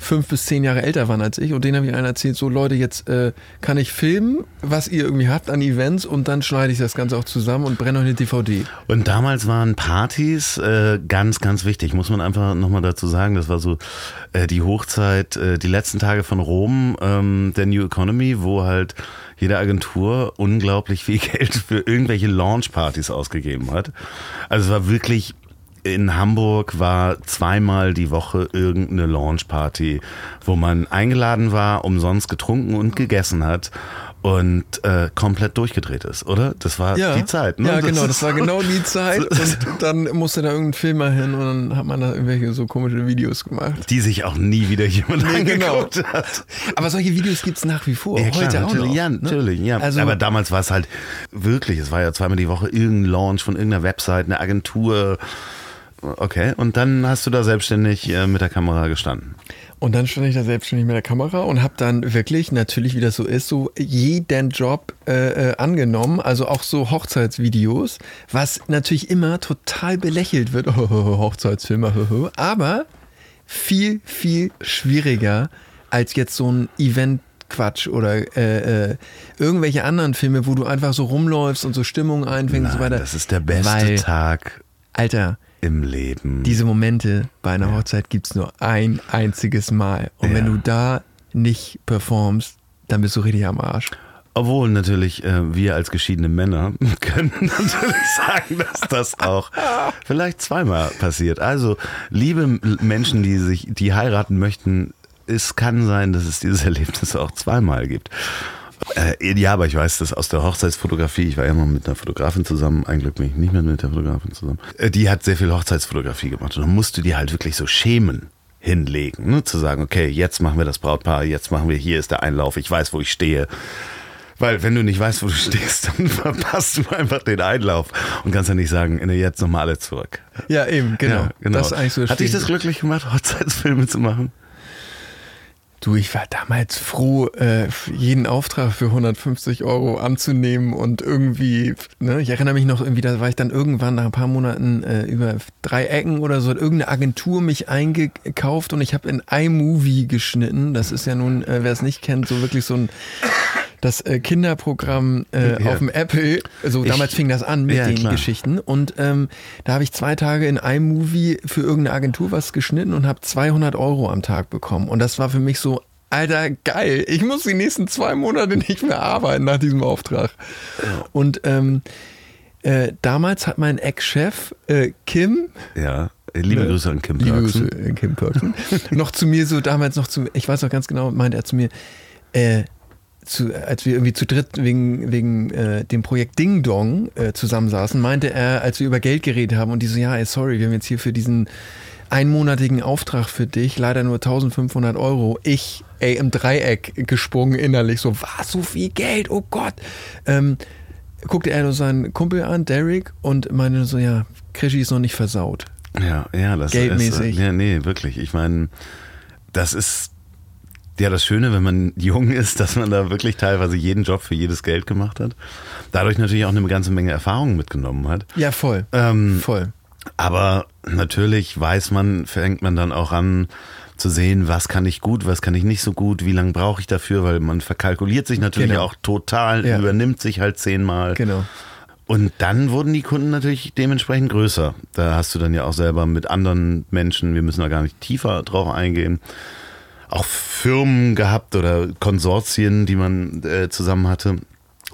A: fünf bis zehn Jahre älter waren als ich und denen habe ich einen erzählt, so Leute, jetzt äh, kann ich filmen, was ihr irgendwie habt an Events und dann schneide ich das Ganze auch zusammen und brenne euch eine DVD.
C: Und damals waren Partys äh, ganz, ganz wichtig, muss man einfach nochmal dazu sagen, das war so äh, die Hochzeit, äh, die letzten Tage von Rom, ähm, der New Economy, wo halt jede Agentur unglaublich viel Geld für irgendwelche Launchpartys ausgegeben hat. Also es war wirklich in Hamburg war zweimal die Woche irgendeine Launchparty, wo man eingeladen war, umsonst getrunken und gegessen hat und äh, komplett durchgedreht ist, oder? Das war
A: Ja.
C: die Zeit, ne?
A: Ja,
C: Das
A: genau, das war genau die Zeit. Und dann musste da irgendein Filmer hin und dann hat man da irgendwelche so komische Videos gemacht.
C: Die sich auch nie wieder jemand
A: Nee, genau.
C: angeguckt hat.
A: Aber solche Videos gibt's nach wie vor.
C: Ja, klar,
A: heute auch
C: natürlich,
A: noch.
C: ja,
A: ne?
C: natürlich, ja.
A: Also,
C: Aber damals war es halt wirklich, es war ja zweimal die Woche irgendein Launch von irgendeiner Website, eine Agentur. Okay, und dann hast du da selbstständig äh, mit der Kamera gestanden.
A: Und dann stand ich da selbstständig mit der Kamera und habe dann wirklich, natürlich wie das so ist, so jeden Job äh, äh, angenommen, also auch so Hochzeitsvideos, was natürlich immer total belächelt wird, Hochzeitsfilme, aber viel, viel schwieriger als jetzt so ein Event. Quatsch oder äh, äh, irgendwelche anderen Filme, wo du einfach so rumläufst und so Stimmung einfängst und so
C: Nein,
A: weiter.
C: das ist der beste
A: Weil,
C: Tag
A: Alter,
C: im Leben.
A: diese Momente bei einer Hochzeit gibt's nur ein einziges Mal. Und wenn
C: Ja.
A: du da nicht performst, dann bist du richtig am Arsch.
C: Obwohl natürlich äh, wir als geschiedene Männer können natürlich sagen, dass das auch vielleicht zweimal passiert. Also liebe Menschen, die sich, die heiraten möchten, es kann sein, dass es dieses Erlebnis auch zweimal gibt. Äh, ja, aber ich weiß das aus der Hochzeitsfotografie. Ich war ja mal mit einer Fotografin zusammen. Ein Glück bin ich nicht mehr mit der Fotografin zusammen. Äh, die hat sehr viel Hochzeitsfotografie gemacht. Und dann musst du dir halt wirklich so schämen hinlegen. Ne? Zu sagen, okay, jetzt machen wir das Brautpaar, jetzt machen wir, hier ist der Einlauf, ich weiß, wo ich stehe. Weil wenn du nicht weißt, wo du stehst, dann verpasst du einfach den Einlauf und kannst ja nicht sagen, nee, jetzt nochmal alle zurück.
A: Ja, eben, genau.
C: Ja, genau.
A: Das ist eigentlich so
C: Hat dich das glücklich gemacht, Hochzeitsfilme zu machen?
A: Du, ich war damals froh, äh, jeden Auftrag für 150 Euro anzunehmen und irgendwie, ne, ich erinnere mich noch irgendwie, da war ich dann irgendwann nach ein paar Monaten äh, über drei Ecken oder so, hat irgendeine Agentur mich eingekauft und ich habe in iMovie geschnitten. Das ist ja nun, äh, wer es nicht kennt, so wirklich so ein das äh, Kinderprogramm äh,
C: Ja.
A: auf dem Apple, so
C: Ich-
A: damals fing das an mit
C: Ja,
A: den
C: klar.
A: Geschichten und ähm, da habe ich zwei Tage in iMovie für irgendeine Agentur was geschnitten und habe 200 Euro am Tag bekommen und das war für mich so, Alter, geil, ich muss die nächsten zwei Monate nicht mehr arbeiten nach diesem Auftrag. Und ähm, äh, damals hat mein Ex-Chef äh, Kim,
C: Ja. Liebe Grüße an Kim
A: liebe
C: Perksen.
A: Grüße, äh, Kim Perksen, noch zu mir so damals noch zu, ich weiß noch ganz genau, meinte er zu mir, äh, zu, als wir irgendwie zu dritt wegen, wegen äh, dem Projekt Ding Dong äh, zusammensaßen, meinte er, als wir über Geld geredet haben und die so, ja, ey, sorry, wir haben jetzt hier für diesen einmonatigen Auftrag für dich leider nur 1500 Euro. Ich, ey, im Dreieck gesprungen innerlich, so, was, so viel Geld, oh Gott. Ähm, guckte er nur seinen Kumpel an, Derek, und meinte so, ja, Krischi ist noch nicht versaut.
C: Ja, ja, das
A: Geldmäßig.
C: ist. Ja, nee, wirklich. Ich meine, das ist ja das Schöne, wenn man jung ist, dass man da wirklich teilweise jeden Job für jedes Geld gemacht hat. Dadurch natürlich auch eine ganze Menge Erfahrung mitgenommen hat.
A: Ja, voll.
C: Ähm,
A: voll.
C: Aber natürlich weiß man, fängt man dann auch an zu sehen, was kann ich gut, was kann ich nicht so gut, wie lange brauche ich dafür, weil man verkalkuliert sich natürlich
A: Genau.
C: auch total,
A: Ja.
C: übernimmt sich halt zehnmal.
A: Genau.
C: Und dann wurden die Kunden natürlich dementsprechend größer. Da hast du dann ja auch selber mit anderen Menschen, wir müssen da gar nicht tiefer drauf eingehen, auch Firmen gehabt oder Konsortien, die man äh, zusammen hatte.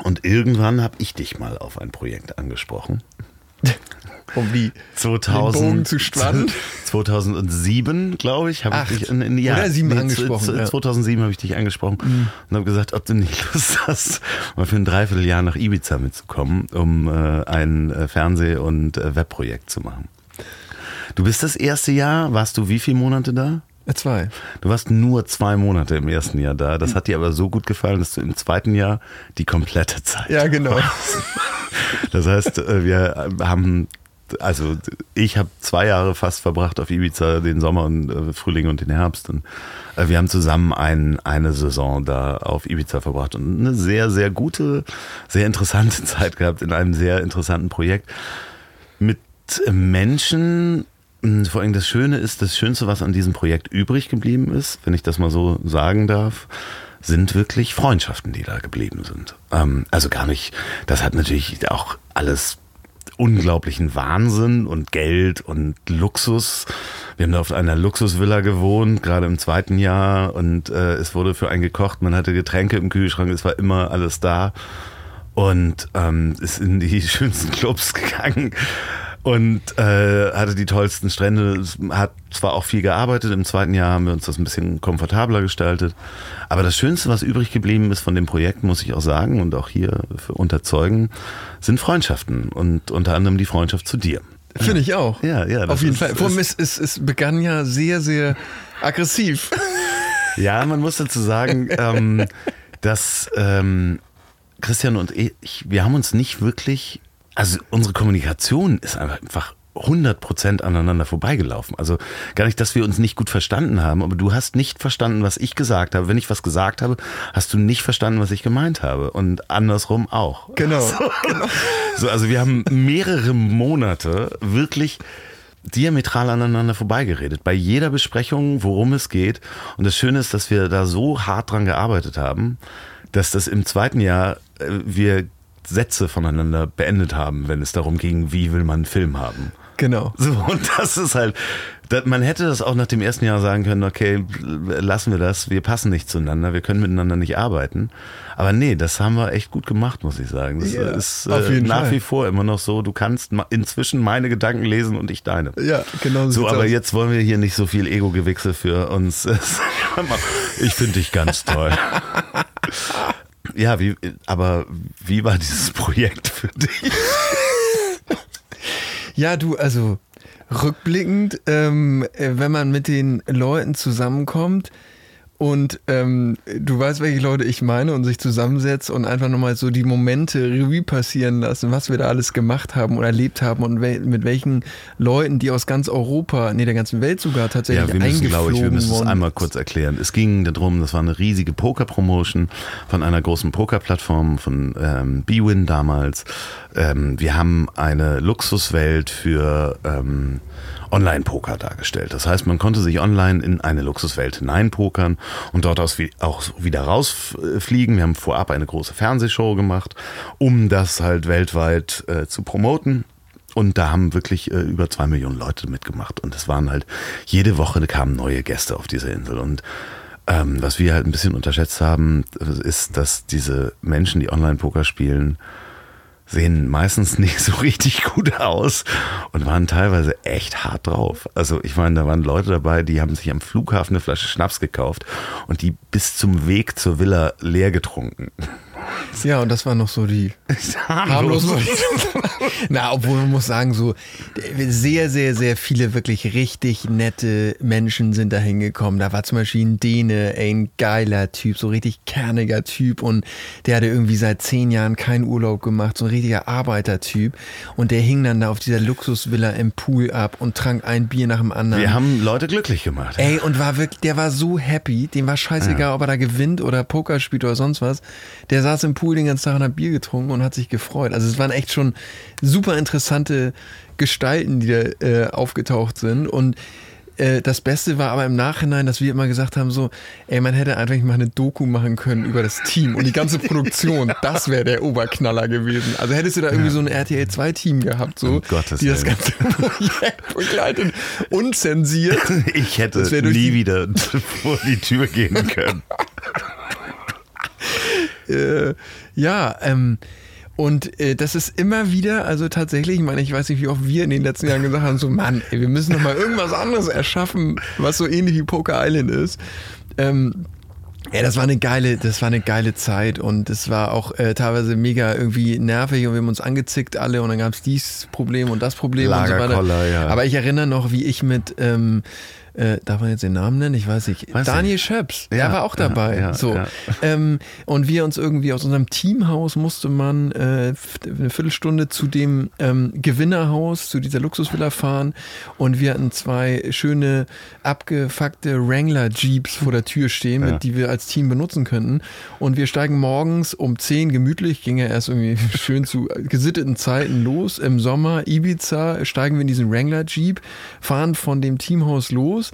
C: Und irgendwann habe ich dich mal auf ein Projekt angesprochen.
A: Um die
C: 2000,
A: Den Bogen zu spannen.
C: 2007, glaube ich, habe ich dich in, in ja,
A: Oder sieben
C: nee,
A: angesprochen,
C: z- z-
A: ja.
C: 2007 habe ich dich angesprochen und habe gesagt, ob du nicht Lust hast, mal für ein Dreivierteljahr nach Ibiza mitzukommen, um äh, ein äh, Fernseh- und äh, Webprojekt zu machen. Du bist das erste Jahr, warst du wie viele Monate da?
A: Äh, Zwei.
C: Du warst nur zwei Monate im ersten Jahr da. Das hat dir aber so gut gefallen, dass du im zweiten Jahr die komplette Zeit
A: Ja, genau.
C: das heißt, äh, wir haben, also ich habe zwei Jahre fast verbracht auf Ibiza, den Sommer und äh, Frühling und den Herbst. Und wir haben zusammen ein, eine Saison da auf Ibiza verbracht und eine sehr, sehr gute, sehr interessante Zeit gehabt in einem sehr interessanten Projekt mit Menschen. Mh, Vor allem das Schöne ist, das Schönste, was an diesem Projekt übrig geblieben ist, wenn ich das mal so sagen darf, sind wirklich Freundschaften, die da geblieben sind. Ähm, also gar nicht, das hat natürlich auch alles unglaublichen Wahnsinn und Geld und Luxus. Wir haben da auf einer Luxusvilla gewohnt, gerade im zweiten Jahr und äh, es wurde für einen gekocht, man hatte Getränke im Kühlschrank, es war immer alles da und ähm, ist in die schönsten Clubs gegangen. Und äh, hatte die tollsten Strände. Hat zwar auch viel gearbeitet, im zweiten Jahr haben wir uns das ein bisschen komfortabler gestaltet. Aber das Schönste, was übrig geblieben ist von dem Projekt, muss ich auch sagen und auch hier für unterzeugen, sind Freundschaften und unter anderem die Freundschaft zu dir.
A: Finde ich auch.
C: Ja, ja.
A: Auf jeden ist, Fall. Vor allem, es, es, es begann ja sehr, sehr aggressiv.
C: Ja, man muss dazu sagen, ähm, dass ähm, Christian und ich, wir haben uns nicht wirklich, also unsere Kommunikation ist einfach 100% aneinander vorbeigelaufen. Also gar nicht, dass wir uns nicht gut verstanden haben, aber du hast nicht verstanden, was ich gesagt habe. Wenn ich was gesagt habe, hast du nicht verstanden, was ich gemeint habe. Und andersrum auch.
A: Genau.
C: So,
A: genau.
C: so also wir haben mehrere Monate wirklich diametral aneinander vorbeigeredet. Bei jeder Besprechung, worum es geht. Und das Schöne ist, dass wir da so hart dran gearbeitet haben, dass das im zweiten Jahr äh, wir Sätze voneinander beendet haben, wenn es darum ging, wie will man einen Film haben.
A: Genau.
C: So, und das ist halt, man hätte das auch nach dem ersten Jahr sagen können, okay, lassen wir das, wir passen nicht zueinander, wir können miteinander nicht arbeiten. Aber nee, das haben wir echt gut gemacht, muss ich sagen. Das
A: Ja,
C: ist äh, nach
A: Fall.
C: wie vor immer noch so, du kannst inzwischen meine Gedanken lesen und ich deine.
A: Ja, genau
C: So,
A: sieht's
C: aber
A: aus.
C: jetzt wollen wir hier nicht so viel Ego-Gewichse für uns. Ich finde dich ganz toll. Ja, wie, aber wie war dieses Projekt für dich?
A: Ja, du, also rückblickend, ähm, äh, wenn man mit den Leuten zusammenkommt und ähm, du weißt, welche Leute ich meine und sich zusammensetzt und einfach nochmal so die Momente Revue passieren lassen, was wir da alles gemacht haben oder erlebt haben und wel mit welchen Leuten, die aus ganz Europa, nee, der ganzen Welt sogar tatsächlich
C: Ja, wir müssen, glaube ich, wir müssen es einmal kurz erklären. Es ging darum, das war eine riesige Poker-Promotion von einer großen Poker-Plattform, von ähm, BWin damals. Ähm, wir haben eine Luxuswelt für ähm, Online-Poker dargestellt. Das heißt, man konnte sich online in eine Luxuswelt hineinpokern und dort aus wie, auch wieder rausfliegen. Wir haben vorab eine große Fernsehshow gemacht, um das halt weltweit äh, zu promoten. Und da haben wirklich äh, über zwei Millionen Leute mitgemacht. Und es waren halt, jede Woche kamen neue Gäste auf diese Insel. Und ähm, was wir halt ein bisschen unterschätzt haben, äh, ist, dass diese Menschen, die Online-Poker spielen, sehen meistens nicht so richtig gut aus und waren teilweise echt hart drauf. Also ich meine, da waren Leute dabei, die haben sich am Flughafen eine Flasche Schnaps gekauft und die bis zum Weg zur Villa leer getrunken.
A: Ja, und das war noch so die harmlos. Na, obwohl man muss sagen, so sehr, sehr, sehr viele wirklich richtig nette Menschen sind da hingekommen. Da war zum Beispiel ein Däne, ey, ein geiler Typ, so richtig kerniger Typ und der hatte irgendwie seit zehn Jahren keinen Urlaub gemacht, so ein richtiger Arbeitertyp und der hing dann da auf dieser Luxusvilla im Pool ab und trank ein Bier nach dem anderen.
C: Wir haben Leute glücklich gemacht.
A: Ey, und war wirklich, der war so happy, dem war scheißegal, ob er da gewinnt oder Poker spielt oder sonst was. Der saß im Pool den ganzen Tag und hat Bier getrunken und hat sich gefreut. Also es waren echt schon super interessante Gestalten, die da äh, aufgetaucht sind. Und äh, das Beste war aber im Nachhinein, dass wir immer gesagt haben, so, ey, man hätte einfach mal eine Doku machen können über das Team und die ganze Produktion. Das wäre der Oberknaller gewesen. Also hättest du da irgendwie so ein RTL 2 Team gehabt, so,
C: Um
A: die das ganze Projekt begleitet, unzensiert.
C: Ich hätte nie
A: die-
C: wieder vor die Tür gehen können.
A: Äh, ja, ähm, und äh, das ist immer wieder, also tatsächlich, ich meine, ich weiß nicht, wie oft wir in den letzten Jahren gesagt haben, so Mann, ey, wir müssen noch mal irgendwas anderes erschaffen, was so ähnlich wie Poker Island ist. Ähm, ja, das war eine geile, das war eine geile Zeit und es war auch äh, teilweise mega irgendwie nervig und wir haben uns angezickt alle und dann gab es dies Problem und das Problem und so weiter.
C: ja.
A: Aber ich erinnere noch, wie ich mit ähm, äh, darf man jetzt den Namen nennen? Ich weiß nicht.
C: Weiß
A: Daniel
C: nicht.
A: Schöps,
C: Ja,
A: der war auch dabei.
C: ja,
A: so.
C: ja.
A: Ähm, und wir uns irgendwie aus unserem Teamhaus musste man äh, eine Viertelstunde zu dem ähm, Gewinnerhaus, zu dieser Luxusvilla fahren. Und wir hatten zwei schöne, abgefuckte Wrangler-Jeeps vor der Tür stehen, mit, die wir als Team benutzen könnten. Und wir steigen morgens um 10 gemütlich, ging ja erst irgendwie schön zu gesitteten Zeiten los. Im Sommer, Ibiza, steigen wir in diesen Wrangler-Jeep, fahren von dem Teamhaus los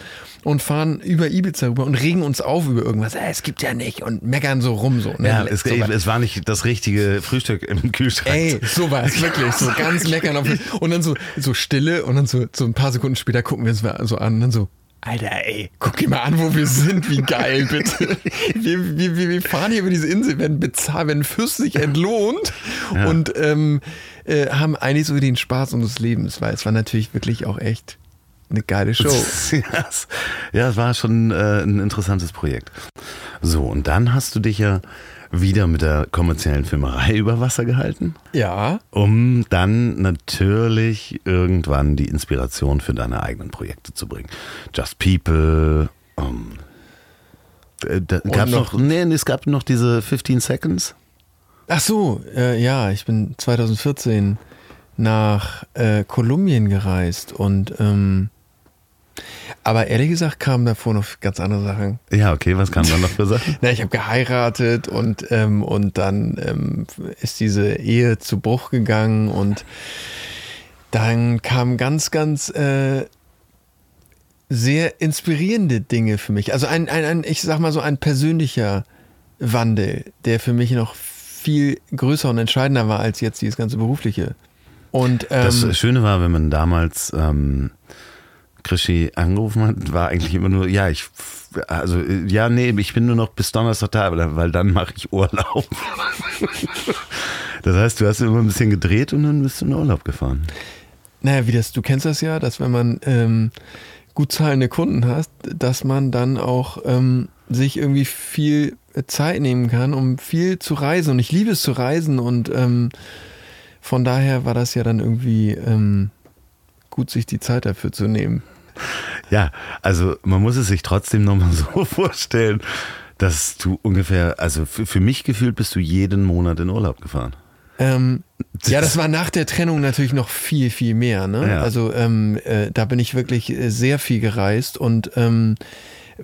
A: und fahren über Ibiza rüber und regen uns auf über irgendwas. Äh, es gibt ja nicht und meckern so rum so. Ne?
C: Ja, es,
A: so,
C: es war nicht das richtige Frühstück im Kühlschrank.
A: Ey, sowas, wirklich, so ganz meckern auf. Und dann so, so Stille und dann so, so ein paar Sekunden später gucken wir uns mal so an und dann so, Alter, ey, guck dir mal an, wo wir sind, wie geil, bitte. Wir, wir, wir fahren hier über diese Insel, werden bezahlt, werden fürstlich entlohnt
C: Ja.
A: und ähm, äh, haben eigentlich so den Spaß unseres Lebens, weil es war natürlich wirklich auch echt eine geile Show.
C: ja, es, ja, es war schon äh, ein interessantes Projekt. So, und dann hast du dich ja wieder mit der kommerziellen Filmerei über Wasser gehalten,
A: Ja,
C: um dann natürlich irgendwann die Inspiration für deine eigenen Projekte zu bringen. Just People, ähm, äh, da gab's
A: noch-
C: noch, nee, es gab noch diese 15 Seconds.
A: Ach so, äh, ja, ich bin 2014 nach äh, Kolumbien gereist und ähm, aber ehrlich gesagt kamen davor noch ganz andere Sachen.
C: Ja, okay, was kam dann noch für Sachen?
A: Na, ich habe geheiratet und ähm, und dann ähm, ist diese Ehe zu Bruch gegangen und dann kamen ganz, ganz äh, sehr inspirierende Dinge für mich. Also ein, ein, ein, ich sag mal so ein persönlicher Wandel, der für mich noch viel größer und entscheidender war als jetzt dieses ganze berufliche. Und ähm,
C: Das Schöne war, wenn man damals ähm, Krischi angerufen hat, war eigentlich immer nur, ja, ich, also, ja, nee, ich bin nur noch bis Donnerstag da, weil weil dann mache ich Urlaub. das heißt, du hast immer ein bisschen gedreht und dann bist du in Urlaub gefahren.
A: Naja, wie das, du kennst das ja, dass wenn man ähm, gut zahlende Kunden hat, dass man dann auch ähm, sich irgendwie viel Zeit nehmen kann, um viel zu reisen. Und ich liebe es zu reisen und ähm, von daher war das ja dann irgendwie ähm, gut, sich die Zeit dafür zu nehmen.
C: Ja, also man muss es sich trotzdem nochmal so vorstellen, dass du ungefähr, also für, für mich gefühlt bist du jeden Monat in Urlaub gefahren.
A: Ähm, ja, das war nach der Trennung natürlich noch viel, viel mehr. Ne?
C: Ja.
A: Also ähm, äh, da bin ich wirklich äh, sehr viel gereist und ähm,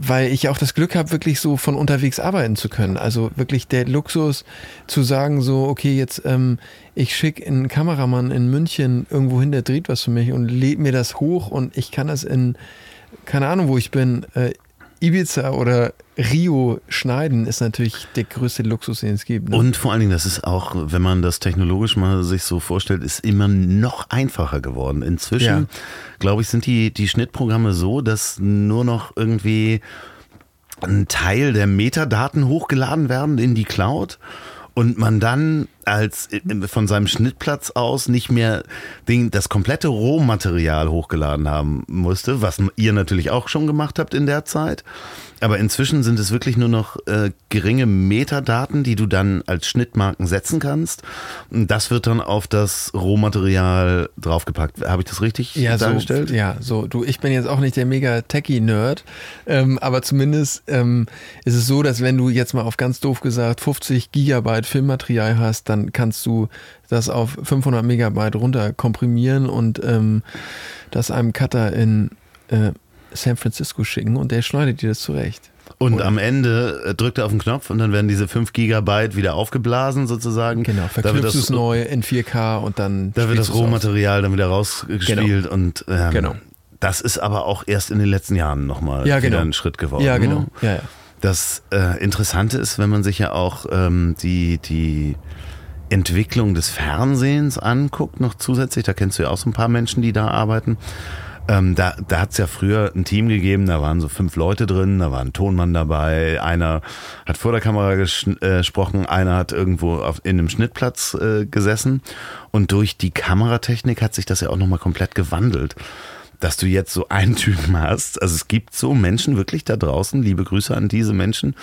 A: weil ich auch das Glück habe, wirklich so von unterwegs arbeiten zu können. Also wirklich der Luxus zu sagen, so, okay, jetzt ähm, ich schicke einen Kameramann in München irgendwo hin, der dreht was für mich und lädt mir das hoch und ich kann das in, keine Ahnung, wo ich bin, äh, Ibiza oder Rio schneiden, ist natürlich der größte Luxus, den es gibt. Ne?
C: Und vor allen Dingen, das ist auch, wenn man das technologisch mal sich so vorstellt, ist immer noch einfacher geworden. Inzwischen,
A: Ja.
C: glaube ich, sind die, die Schnittprogramme so, dass nur noch irgendwie ein Teil der Metadaten hochgeladen werden in die Cloud und man dann als von seinem Schnittplatz aus nicht mehr den, das komplette Rohmaterial hochgeladen haben musste, was ihr natürlich auch schon gemacht habt in der Zeit. Aber inzwischen sind es wirklich nur noch äh, geringe Metadaten, die du dann als Schnittmarken setzen kannst. Und das wird dann auf das Rohmaterial draufgepackt. Habe ich das richtig
A: ja,
C: dargestellt?
A: So, ja, so. Du, ich bin jetzt auch nicht der mega Techie-Nerd, ähm, aber zumindest ähm, ist es so, dass wenn du jetzt mal auf ganz doof gesagt 50 Gigabyte Filmmaterial hast, dann kannst du das auf 500 Megabyte runter komprimieren und ähm, das einem Cutter in äh, San Francisco schicken und der schneidet dir das zurecht.
C: Und
A: Oder?
C: am Ende äh, drückt er auf den Knopf und dann werden diese 5 Gigabyte wieder aufgeblasen sozusagen.
A: Genau, verknüpfst es neu in 4K und dann
C: Da wird das. Rohmaterial dann wieder rausgespielt und ähm,
A: Genau.
C: das ist aber auch erst in den letzten Jahren nochmal
A: Ja,
C: wieder
A: genau.
C: ein Schritt geworden.
A: Ja,
C: ne?
A: genau. Ja, ja.
C: Das äh, Interessante ist, wenn man sich ja auch ähm, die, die Entwicklung des Fernsehens anguckt, noch zusätzlich, da kennst du ja auch so ein paar Menschen, die da arbeiten. Ähm, da da hat es ja früher ein Team gegeben, da waren so fünf Leute drin, da war ein Tonmann dabei, einer hat vor der Kamera äh, gesprochen, einer hat irgendwo auf, in einem Schnittplatz äh, gesessen. Und durch die Kameratechnik hat sich das ja auch nochmal komplett gewandelt dass du jetzt so einen Typen hast. Also es gibt so Menschen wirklich da draußen, liebe Grüße an diese Menschen.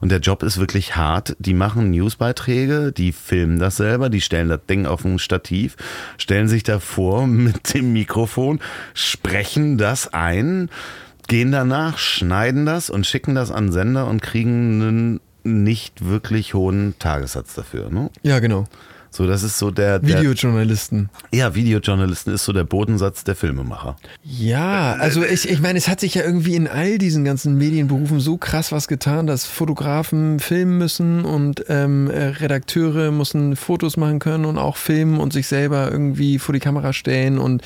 C: Und der Job ist wirklich hart. Die machen Newsbeiträge, die filmen das selber, die stellen das Ding auf ein Stativ, stellen sich davor mit dem Mikrofon, sprechen das ein, gehen danach, schneiden das und schicken das an Sender und kriegen einen nicht wirklich hohen Tagessatz dafür. Ne?
A: ja, genau.
C: So, das ist so der, der
A: Videojournalisten.
C: ja, Videojournalisten ist so der Bodensatz der Filmemacher.
A: Ja, also ich, ich meine, es hat sich ja irgendwie in all diesen ganzen Medienberufen so krass was getan, dass Fotografen filmen müssen und ähm, äh, Redakteure müssen Fotos machen können und auch filmen und sich selber irgendwie vor die Kamera stellen und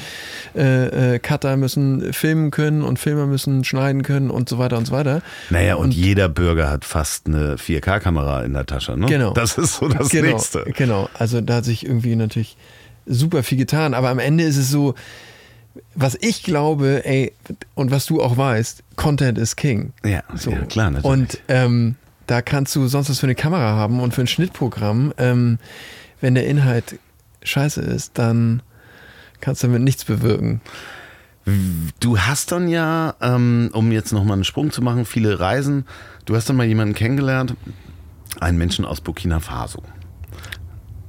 A: äh, äh, Cutter müssen filmen können und Filmer müssen schneiden können und so weiter und so weiter.
C: Naja, und, jeder Bürger hat fast eine 4K-Kamera in der Tasche, ne?
A: Genau.
C: Das ist so das
A: genau,
C: Nächste.
A: Genau, also da hat sich irgendwie natürlich super viel getan, aber am Ende ist es so, was ich glaube, ey, und was du auch weißt, Content is King.
C: Ja,
A: So.
C: ja klar, natürlich.
A: Und ähm, da kannst du sonst was für eine Kamera haben und für ein Schnittprogramm. Ähm, wenn der Inhalt scheiße ist, dann kannst du damit nichts bewirken.
C: Du hast dann ja, ähm, um jetzt nochmal einen Sprung zu machen, viele Reisen. Du hast dann mal jemanden kennengelernt, einen Menschen aus Burkina Faso.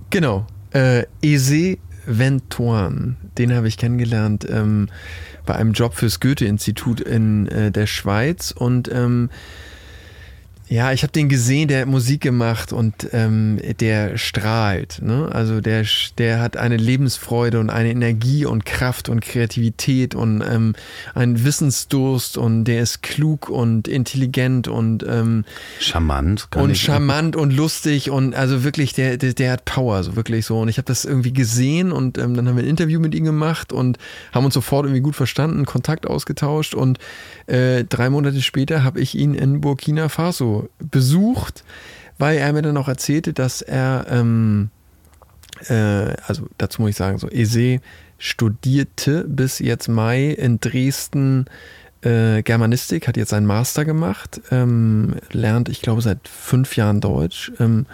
A: Genau. Äh, Eze Ventoine, den habe ich kennengelernt ähm, bei einem Job fürs Goethe-Institut in äh, der Schweiz und ähm, ja, ich habe den gesehen, der hat Musik gemacht und ähm, der strahlt. Ne? Also der, der hat eine Lebensfreude und eine Energie und Kraft und Kreativität und ähm, einen Wissensdurst und der ist klug und intelligent und ähm,
C: Charmant. kann
A: und
C: ich-
A: charmant und lustig und also wirklich, der, der, der hat Power, so wirklich so. Und ich habe das irgendwie gesehen und ähm, dann haben wir ein Interview mit ihm gemacht und haben uns sofort irgendwie gut verstanden, Kontakt ausgetauscht und äh, drei Monate später habe ich ihn in Burkina Faso besucht, weil er mir dann auch erzählte, dass er, ähm, äh, also dazu muss ich sagen, so Ese studierte bis jetzt Mai in Dresden äh, Germanistik, hat jetzt seinen Master gemacht, ähm, lernt, ich glaube, seit fünf Jahren Deutsch, ähm,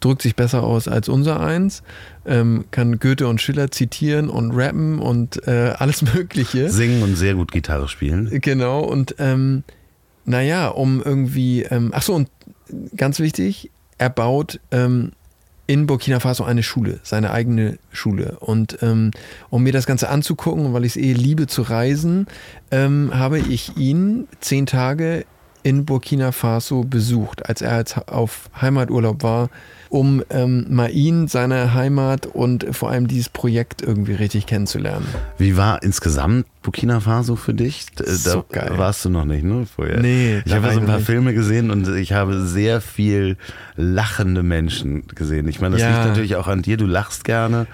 A: drückt sich besser aus als unser eins, ähm, kann Goethe und Schiller zitieren und rappen und äh, alles Mögliche.
C: Singen und sehr gut Gitarre spielen.
A: Genau, und ähm, naja, um irgendwie, ähm, ach so, und ganz wichtig, er baut ähm, in Burkina Faso eine Schule, seine eigene Schule. Und ähm, um mir das Ganze anzugucken, weil ich es eh liebe zu reisen, ähm, habe ich ihn zehn Tage in Burkina Faso besucht, als er als auf Heimaturlaub war, um ähm, mal ihn, seine Heimat und vor allem dieses Projekt irgendwie richtig kennenzulernen.
C: Wie war insgesamt Burkina Faso für dich? Da
A: So geil.
C: warst du noch nicht, ne? Vorher.
A: Nee,
C: Ich habe so ein paar
A: nicht.
C: Filme gesehen und ich habe sehr viel lachende Menschen gesehen. Ich meine, das
A: Ja.
C: liegt natürlich auch an dir, du lachst gerne.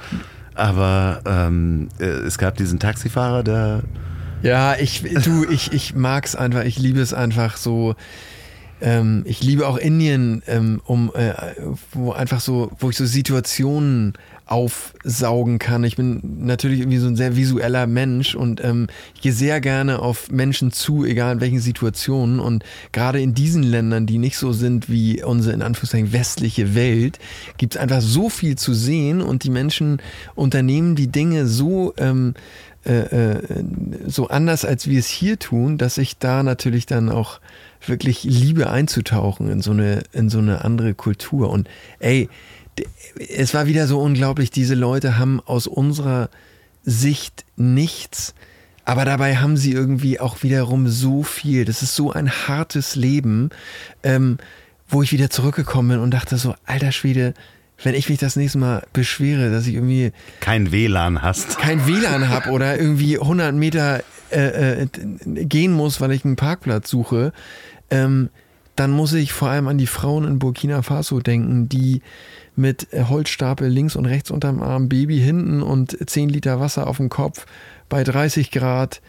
C: Aber ähm, äh, es gab diesen Taxifahrer, der
A: Ja, ich, du, ich, ich mag's einfach, ich liebe es einfach so. Ähm, ich liebe auch Indien, ähm, um äh, wo einfach so, wo ich so Situationen aufsaugen kann. Ich bin natürlich irgendwie so ein sehr visueller Mensch und ähm, ich gehe sehr gerne auf Menschen zu, egal in welchen Situationen. Und gerade in diesen Ländern, die nicht so sind wie unsere in Anführungszeichen westliche Welt, gibt's einfach so viel zu sehen und die Menschen unternehmen die Dinge so ähm, äh, äh, so anders, als wir es hier tun, dass ich da natürlich dann auch wirklich liebe einzutauchen in so eine, in so eine andere Kultur. Und ey, es war wieder so unglaublich, diese Leute haben aus unserer Sicht nichts, aber dabei haben sie irgendwie auch wiederum so viel. Das ist so ein hartes Leben, ähm, wo ich wieder zurückgekommen bin und dachte so, alter Schwede, wenn ich mich das nächste Mal beschwere, dass ich irgendwie
C: kein WLAN hast.
A: kein WLAN habe oder irgendwie 100 Meter äh, äh, gehen muss, weil ich einen Parkplatz suche, ähm, dann muss ich vor allem an die Frauen in Burkina Faso denken, die mit Holzstapel links und rechts unterm Arm, Baby hinten und 10 Liter Wasser auf dem Kopf bei 30 Grad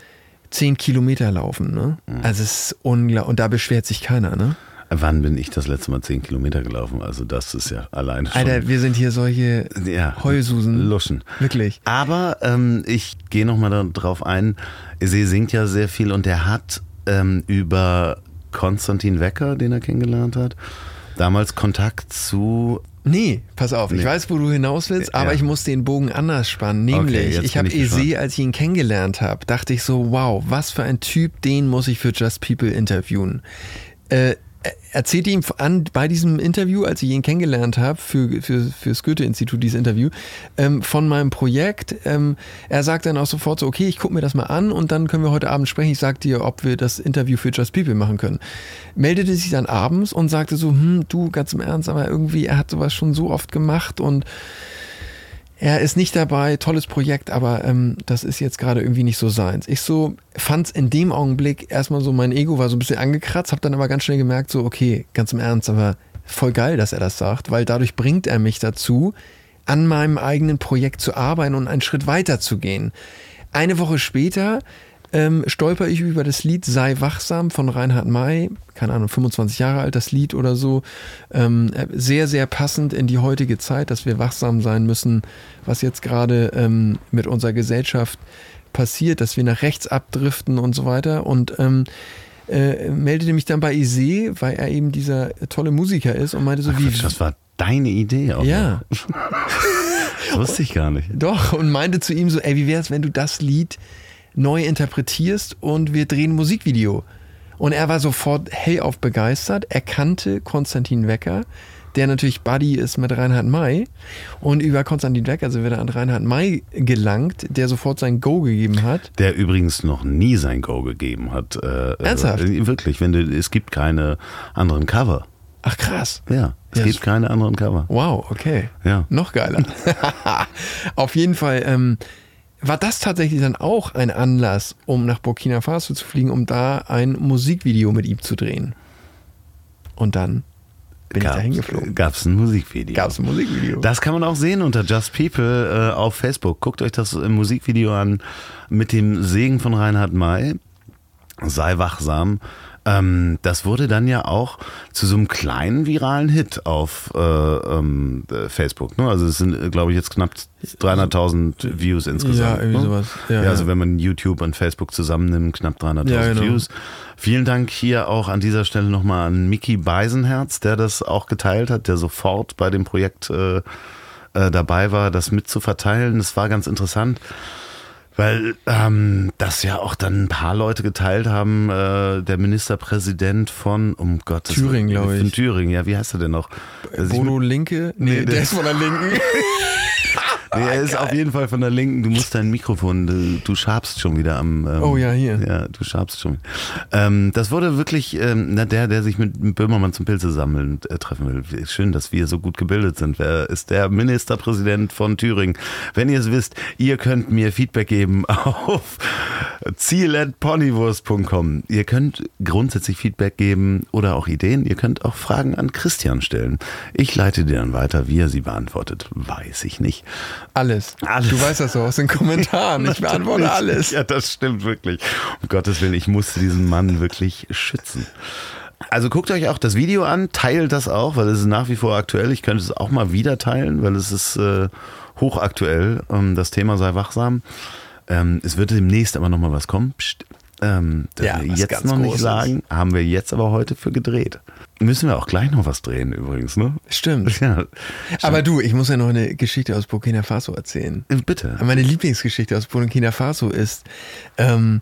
A: 10 Kilometer laufen. Ne? Also es ist unglaublich. Und da beschwert sich keiner. Ne?
C: Wann bin ich das letzte Mal 10 Kilometer gelaufen? Also das ist ja alleine schon.
A: Alter, wir sind hier solche
C: ja,
A: Heulsusen.
C: Luschen.
A: Wirklich.
C: Aber ähm, ich gehe nochmal darauf ein. Sie singt ja sehr viel und er hat ähm, über Konstantin Wecker, den er kennengelernt hat, damals Kontakt zu.
A: Nee, pass auf, ich
C: Nee.
A: weiß, wo du hinaus willst, aber
C: Ja.
A: ich muss den Bogen anders spannen. Nämlich,
C: jetzt
A: ich habe
C: ich.
A: Eze, als ich ihn kennengelernt habe, dachte ich so, wow, was für ein Typ, den muss ich für Just People interviewen. Äh, erzählte ihm an bei diesem Interview, als ich ihn kennengelernt habe, für, für, für das Goethe-Institut, dieses Interview, ähm, von meinem Projekt. Ähm, er sagt dann auch sofort so, okay, ich gucke mir das mal an und dann können wir heute Abend sprechen. Ich sag dir, ob wir das Interview für Just People machen können. Meldete sich dann abends und sagte so, hm, du, ganz im Ernst, aber irgendwie, er hat sowas schon so oft gemacht und er ist nicht dabei, tolles Projekt, aber ähm, das ist jetzt gerade irgendwie nicht so seins. Ich so fand's in dem Augenblick erstmal so, mein Ego war so ein bisschen angekratzt, hab dann aber ganz schnell gemerkt, so, okay, ganz im Ernst, aber voll geil, dass er das sagt, weil dadurch bringt er mich dazu, an meinem eigenen Projekt zu arbeiten und einen Schritt weiter zu gehen. Eine Woche später ähm, stolper ich über das Lied Sei wachsam von Reinhard May, keine Ahnung, 25 Jahre alt das Lied oder so. Ähm, äh, sehr, sehr passend in die heutige Zeit, dass wir wachsam sein müssen, was jetzt gerade ähm, mit unserer Gesellschaft passiert, dass wir nach rechts abdriften und so weiter. Und ähm, äh, meldete mich dann bei Ise, weil er eben dieser tolle Musiker ist und meinte so,
C: Ach,
A: wie.
C: Das war deine Idee auch.
A: Ja.
C: Das wusste ich gar nicht.
A: Doch, und meinte zu ihm so, ey, wie wär's, wenn du das Lied neu interpretierst und wir drehen ein Musikvideo. Und er war sofort hellauf begeistert. Er kannte Konstantin Wecker, der natürlich Buddy ist mit Reinhard May. Und über Konstantin Wecker sind wir dann an Reinhard May gelangt, der sofort sein Go gegeben hat.
C: Der übrigens noch nie sein Go gegeben hat. Äh,
A: Ernsthaft?
C: Äh, wirklich, wenn du, es gibt keine anderen Cover.
A: Ach krass.
C: Ja, es
A: Ja,
C: gibt keine anderen Cover.
A: Wow, okay.
C: Ja.
A: Noch geiler. Auf jeden Fall ähm, war das tatsächlich dann auch ein Anlass, um nach Burkina Faso zu fliegen, um da ein Musikvideo mit ihm zu drehen. Und dann bin ich da hingeflogen.
C: Gab es ein Musikvideo.
A: Gab es ein Musikvideo.
C: Das kann man auch sehen unter Just People äh, auf Facebook. Guckt euch das im Musikvideo an mit dem Segen von Reinhard May. Sei wachsam. Ähm, das wurde dann ja auch zu so einem kleinen viralen Hit auf äh, ähm, äh, Facebook. Ne? Also es sind, glaube ich, jetzt knapp 300.000 Views insgesamt.
A: Ja, irgendwie
C: ne?
A: sowas. Ja,
C: Ja, also wenn man YouTube und Facebook zusammennimmt, knapp 300.000
A: Ja, genau.
C: Views. Vielen Dank hier auch an dieser Stelle nochmal an Mickey Beisenherz, der das auch geteilt hat, der sofort bei dem Projekt äh, äh, dabei war, das mitzuverteilen. Das war ganz interessant. Weil ähm, das ja auch dann ein paar Leute geteilt haben, äh, der Ministerpräsident von, um Gottes
A: Thüringen, glaub ich.
C: Von Thüringen, ja, wie heißt er denn noch?
A: Bodo Linke? Nee,
C: Nee,
A: der,
C: der-
A: ist von der Linken.
C: Nee, er ist auf jeden Fall von der Linken. Du musst dein Mikrofon, du, du schabst schon wieder am. Ähm,
A: Oh ja, hier.
C: Ja, du schabst schon. Ähm, das wurde wirklich, ähm, na, der, der sich mit Böhmermann zum Pilze sammeln äh, treffen will. Schön, dass wir so gut gebildet sind. Wer ist der Ministerpräsident von Thüringen? Wenn ihr es wisst, ihr könnt mir Feedback geben auf ziel.ponywurst.com. Ihr könnt grundsätzlich Feedback geben oder auch Ideen. Ihr könnt auch Fragen an Christian stellen. Ich leite dir dann weiter, wie er sie beantwortet. Weiß ich nicht.
A: Alles.
C: Alles.
A: Du weißt das so aus den Kommentaren. Ich beantworte alles.
C: Ja, das stimmt wirklich. Um Gottes Willen, ich musste diesen Mann wirklich schützen. Also guckt euch auch das Video an, teilt das auch, weil es ist nach wie vor aktuell. Ich könnte es auch mal wieder teilen, weil es ist äh, hochaktuell. Ähm, das Thema sei wachsam. Ähm, es wird demnächst aber noch mal was kommen. Psst. Ähm, das
A: Ja,
C: wir jetzt noch nicht sagen, haben wir jetzt aber heute für gedreht. Müssen wir auch gleich noch was drehen übrigens, ne?
A: Stimmt.
C: Ja.
A: Aber du, ich muss ja noch eine Geschichte aus Burkina Faso erzählen.
C: Bitte.
A: Meine Lieblingsgeschichte aus Burkina Faso ist, ähm,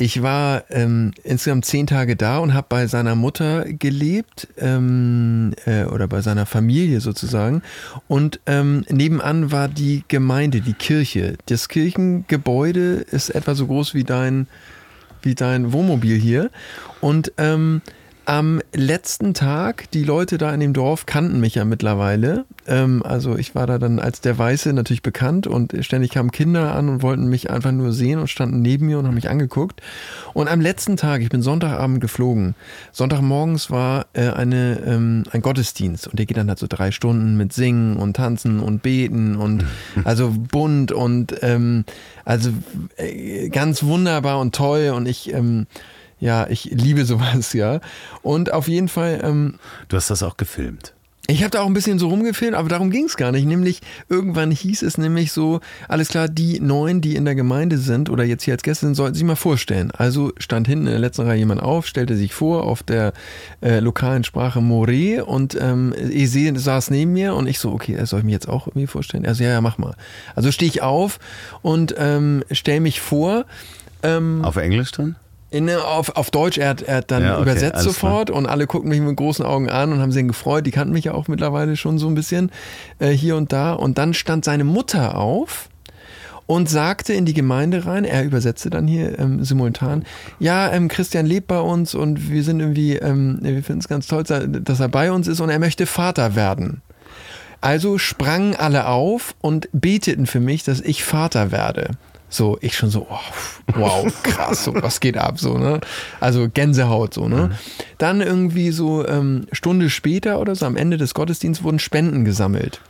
A: ich war ähm, insgesamt zehn Tage da und habe bei seiner Mutter gelebt ähm, äh, oder bei seiner Familie sozusagen. Und ähm, nebenan war die Gemeinde, die Kirche. Das Kirchengebäude ist etwa so groß wie dein, wie dein Wohnmobil hier. Und ähm, am letzten Tag, die Leute da in dem Dorf kannten mich ja mittlerweile. Ähm, also ich war da dann als der Weiße natürlich bekannt und ständig kamen Kinder an und wollten mich einfach nur sehen und standen neben mir und haben mich angeguckt. Und am letzten Tag, ich bin Sonntagabend geflogen. Sonntagmorgens war äh, eine, ähm, ein Gottesdienst und der geht dann halt so drei Stunden mit Singen und Tanzen und Beten und also bunt und ähm, also äh, ganz wunderbar und toll und ich ähm, ja, ich liebe sowas, ja. Und auf jeden Fall, ähm,
C: Du hast das auch gefilmt.
A: ich habe da auch ein bisschen so rumgefilmt, aber darum ging es gar nicht. Nämlich, irgendwann hieß es nämlich so, alles klar, die neun, die in der Gemeinde sind oder jetzt hier als Gäste sind, sollten sich mal vorstellen. Also stand hinten in der letzten Reihe jemand auf, stellte sich vor auf der äh, lokalen Sprache Moré und ähm, Ese saß neben mir und ich so, okay, soll ich mich jetzt auch irgendwie vorstellen? Also ja, ja, mach mal. Also stehe ich auf und ähm, stell mich vor. Ähm,
C: Auf Englisch dann?
A: In, auf, auf Deutsch, er hat, er hat dann
C: Ja, okay,
A: übersetzt sofort und alle guckten mich mit großen Augen an und haben sich gefreut. Die kannten mich ja auch mittlerweile schon so ein bisschen äh, hier und da. Und dann stand seine Mutter auf und sagte in die Gemeinde rein, er übersetzte dann hier ähm, simultan, ja, ähm, Christian lebt bei uns und wir sind irgendwie, ähm, wir finden es ganz toll, dass er bei uns ist und er möchte Vater werden. Also sprangen alle auf und beteten für mich, dass ich Vater werde. So, ich schon so, oh, wow, krass, so, was geht ab, so, ne? Also Gänsehaut, so, ne? Dann irgendwie so ähm, Stunde später oder so, am Ende des Gottesdienstes wurden Spenden gesammelt.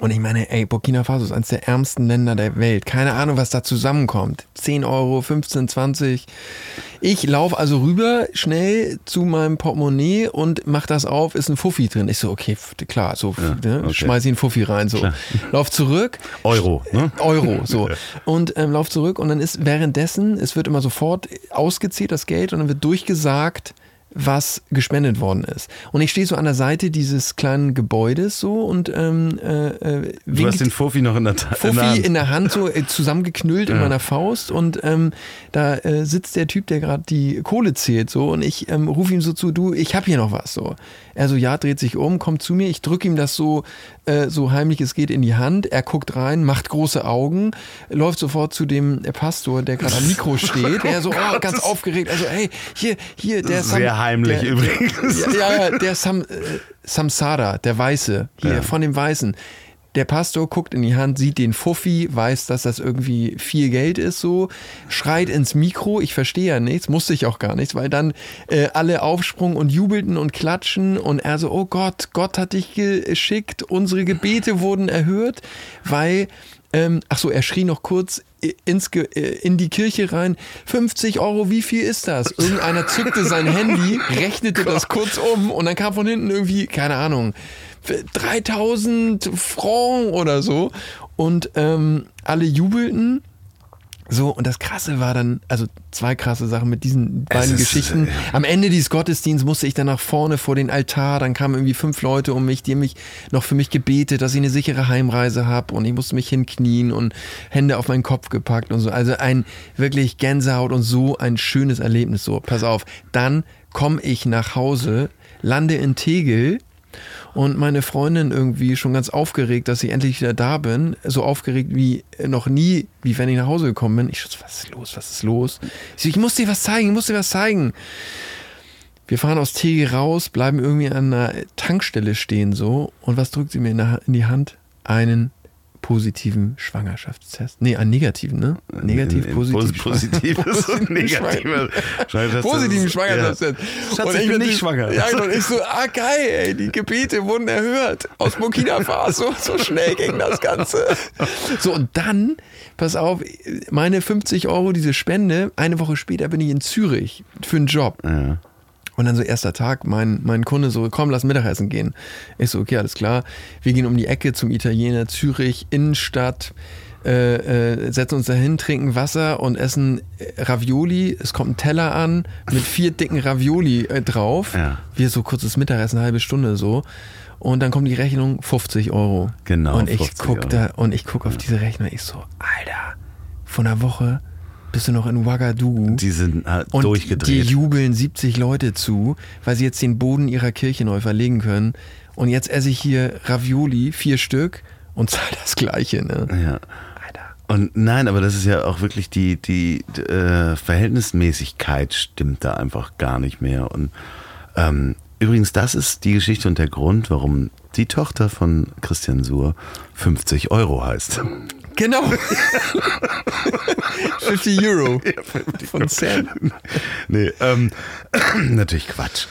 A: Und ich meine, ey, Burkina Faso ist eines der ärmsten Länder der Welt. Keine Ahnung, was da zusammenkommt. 10 Euro, 15, 20. Ich laufe also rüber schnell zu meinem Portemonnaie und mach das auf, ist ein Fuffi drin. Ich so, okay, klar, so ja, ne, okay. schmeiß ich einen Fuffi rein. So. Lauf zurück.
C: Euro, ne?
A: Euro, so. Und ähm, lauf zurück und dann ist währenddessen, es wird immer sofort ausgezählt, das Geld, und dann wird durchgesagt, was gespendet worden ist. Und ich stehe so an der Seite dieses kleinen Gebäudes so und ähm, äh,
C: äh Du hast den Fofi noch in der,
A: Ta Fofi in der Hand, in der Hand so äh, zusammengeknüllt ja. in meiner Faust und ähm, da äh, sitzt der Typ, der gerade die Kohle zählt so und ich ähm, rufe ihm so zu, du, ich habe hier noch was so. Er so, ja, dreht sich um, kommt zu mir, ich drücke ihm das so, äh, so heimlich es geht in die Hand, er guckt rein, macht große Augen, läuft sofort zu dem Pastor, der gerade am Mikro steht, er so, oh, ganz aufgeregt, also hey, hier, hier, der
C: ist Sehr heimlich der, übrigens.
A: Ja, ja, der Sam, äh, Samsara, der Weiße, hier, ja. von dem Weißen. Der Pastor guckt in die Hand, sieht den Fuffi, weiß, dass das irgendwie viel Geld ist, so, schreit ins Mikro. Ich verstehe ja nichts, musste ich auch gar nichts, weil dann äh, alle aufsprungen und jubelten und klatschen und er so, oh Gott, Gott hat dich geschickt, unsere Gebete wurden erhört, weil ähm, ach so, er schrie noch kurz ins, äh, in die Kirche rein. 50 Euro, wie viel ist das? Irgendeiner zückte sein Handy, rechnete das kurz um und dann kam von hinten irgendwie, keine Ahnung, 3000 Francs oder so. Und ähm, alle jubelten so, und das Krasse war dann, also zwei krasse Sachen mit diesen beiden Geschichten. Äh, Am Ende dieses Gottesdienstes musste ich dann nach vorne vor den Altar, dann kamen irgendwie fünf Leute um mich, die haben mich noch für mich gebetet, dass ich eine sichere Heimreise habe und ich musste mich hinknien und Hände auf meinen Kopf gepackt und so. Also ein wirklich Gänsehaut und so ein schönes Erlebnis. So, pass auf, dann komme ich nach Hause, lande in Tegel und meine Freundin irgendwie schon ganz aufgeregt, dass ich endlich wieder da bin. So aufgeregt wie noch nie, wie wenn ich nach Hause gekommen bin. Ich so, was ist los, was ist los? Ich so, ich muss dir was zeigen, ich muss dir was zeigen. Wir fahren aus Tegel raus, bleiben irgendwie an einer Tankstelle stehen so. Und was drückt sie mir in die Hand? Einen positiven Schwangerschaftstest. Nee, einen negativen, ne? Negativ, positiv.
C: Positives und negativer
A: Positiven Schwangerschaftstest.
C: Ja. Schatz, und ich bin nicht schwanger.
A: Ja, und ich so, ah geil, ey, die Gebete wurden erhört. Aus Burkina Faso, so schnell ging das Ganze. So, und dann, pass auf, meine 50 Euro, diese Spende, eine Woche später bin ich in Zürich für einen Job. Ja. Und dann so erster Tag, mein, mein Kunde so, komm, lass Mittagessen gehen. Ich so, okay, alles klar. Wir gehen um die Ecke zum Italiener, Zürich, Innenstadt, äh, äh, setzen uns dahin, trinken Wasser und essen Ravioli. Es kommt ein Teller an mit vier dicken Ravioli äh, drauf. Ja. Wir so kurzes Mittagessen, eine halbe Stunde so. Und dann kommt die Rechnung 50 Euro.
C: Genau.
A: Und ich guck da und ich guck auf diese Rechnung. Ich so, Alter, von der Woche bist du noch in Ouagadougou.
C: Die sind äh, und durchgedreht.
A: Die jubeln 70 Leute zu, weil sie jetzt den Boden ihrer Kirche neu verlegen können. Und jetzt esse ich hier Ravioli, vier Stück, und zahle das Gleiche. Ne?
C: Ja. Und nein, aber das ist ja auch wirklich die, die, die äh, Verhältnismäßigkeit stimmt da einfach gar nicht mehr. Und ähm, übrigens, das ist die Geschichte und der Grund, warum die Tochter von Christian Suhr 50 Euro heißt.
A: Genau. 50 Euro. Ja, 50 von Sam.
C: Nee, ähm, natürlich Quatsch.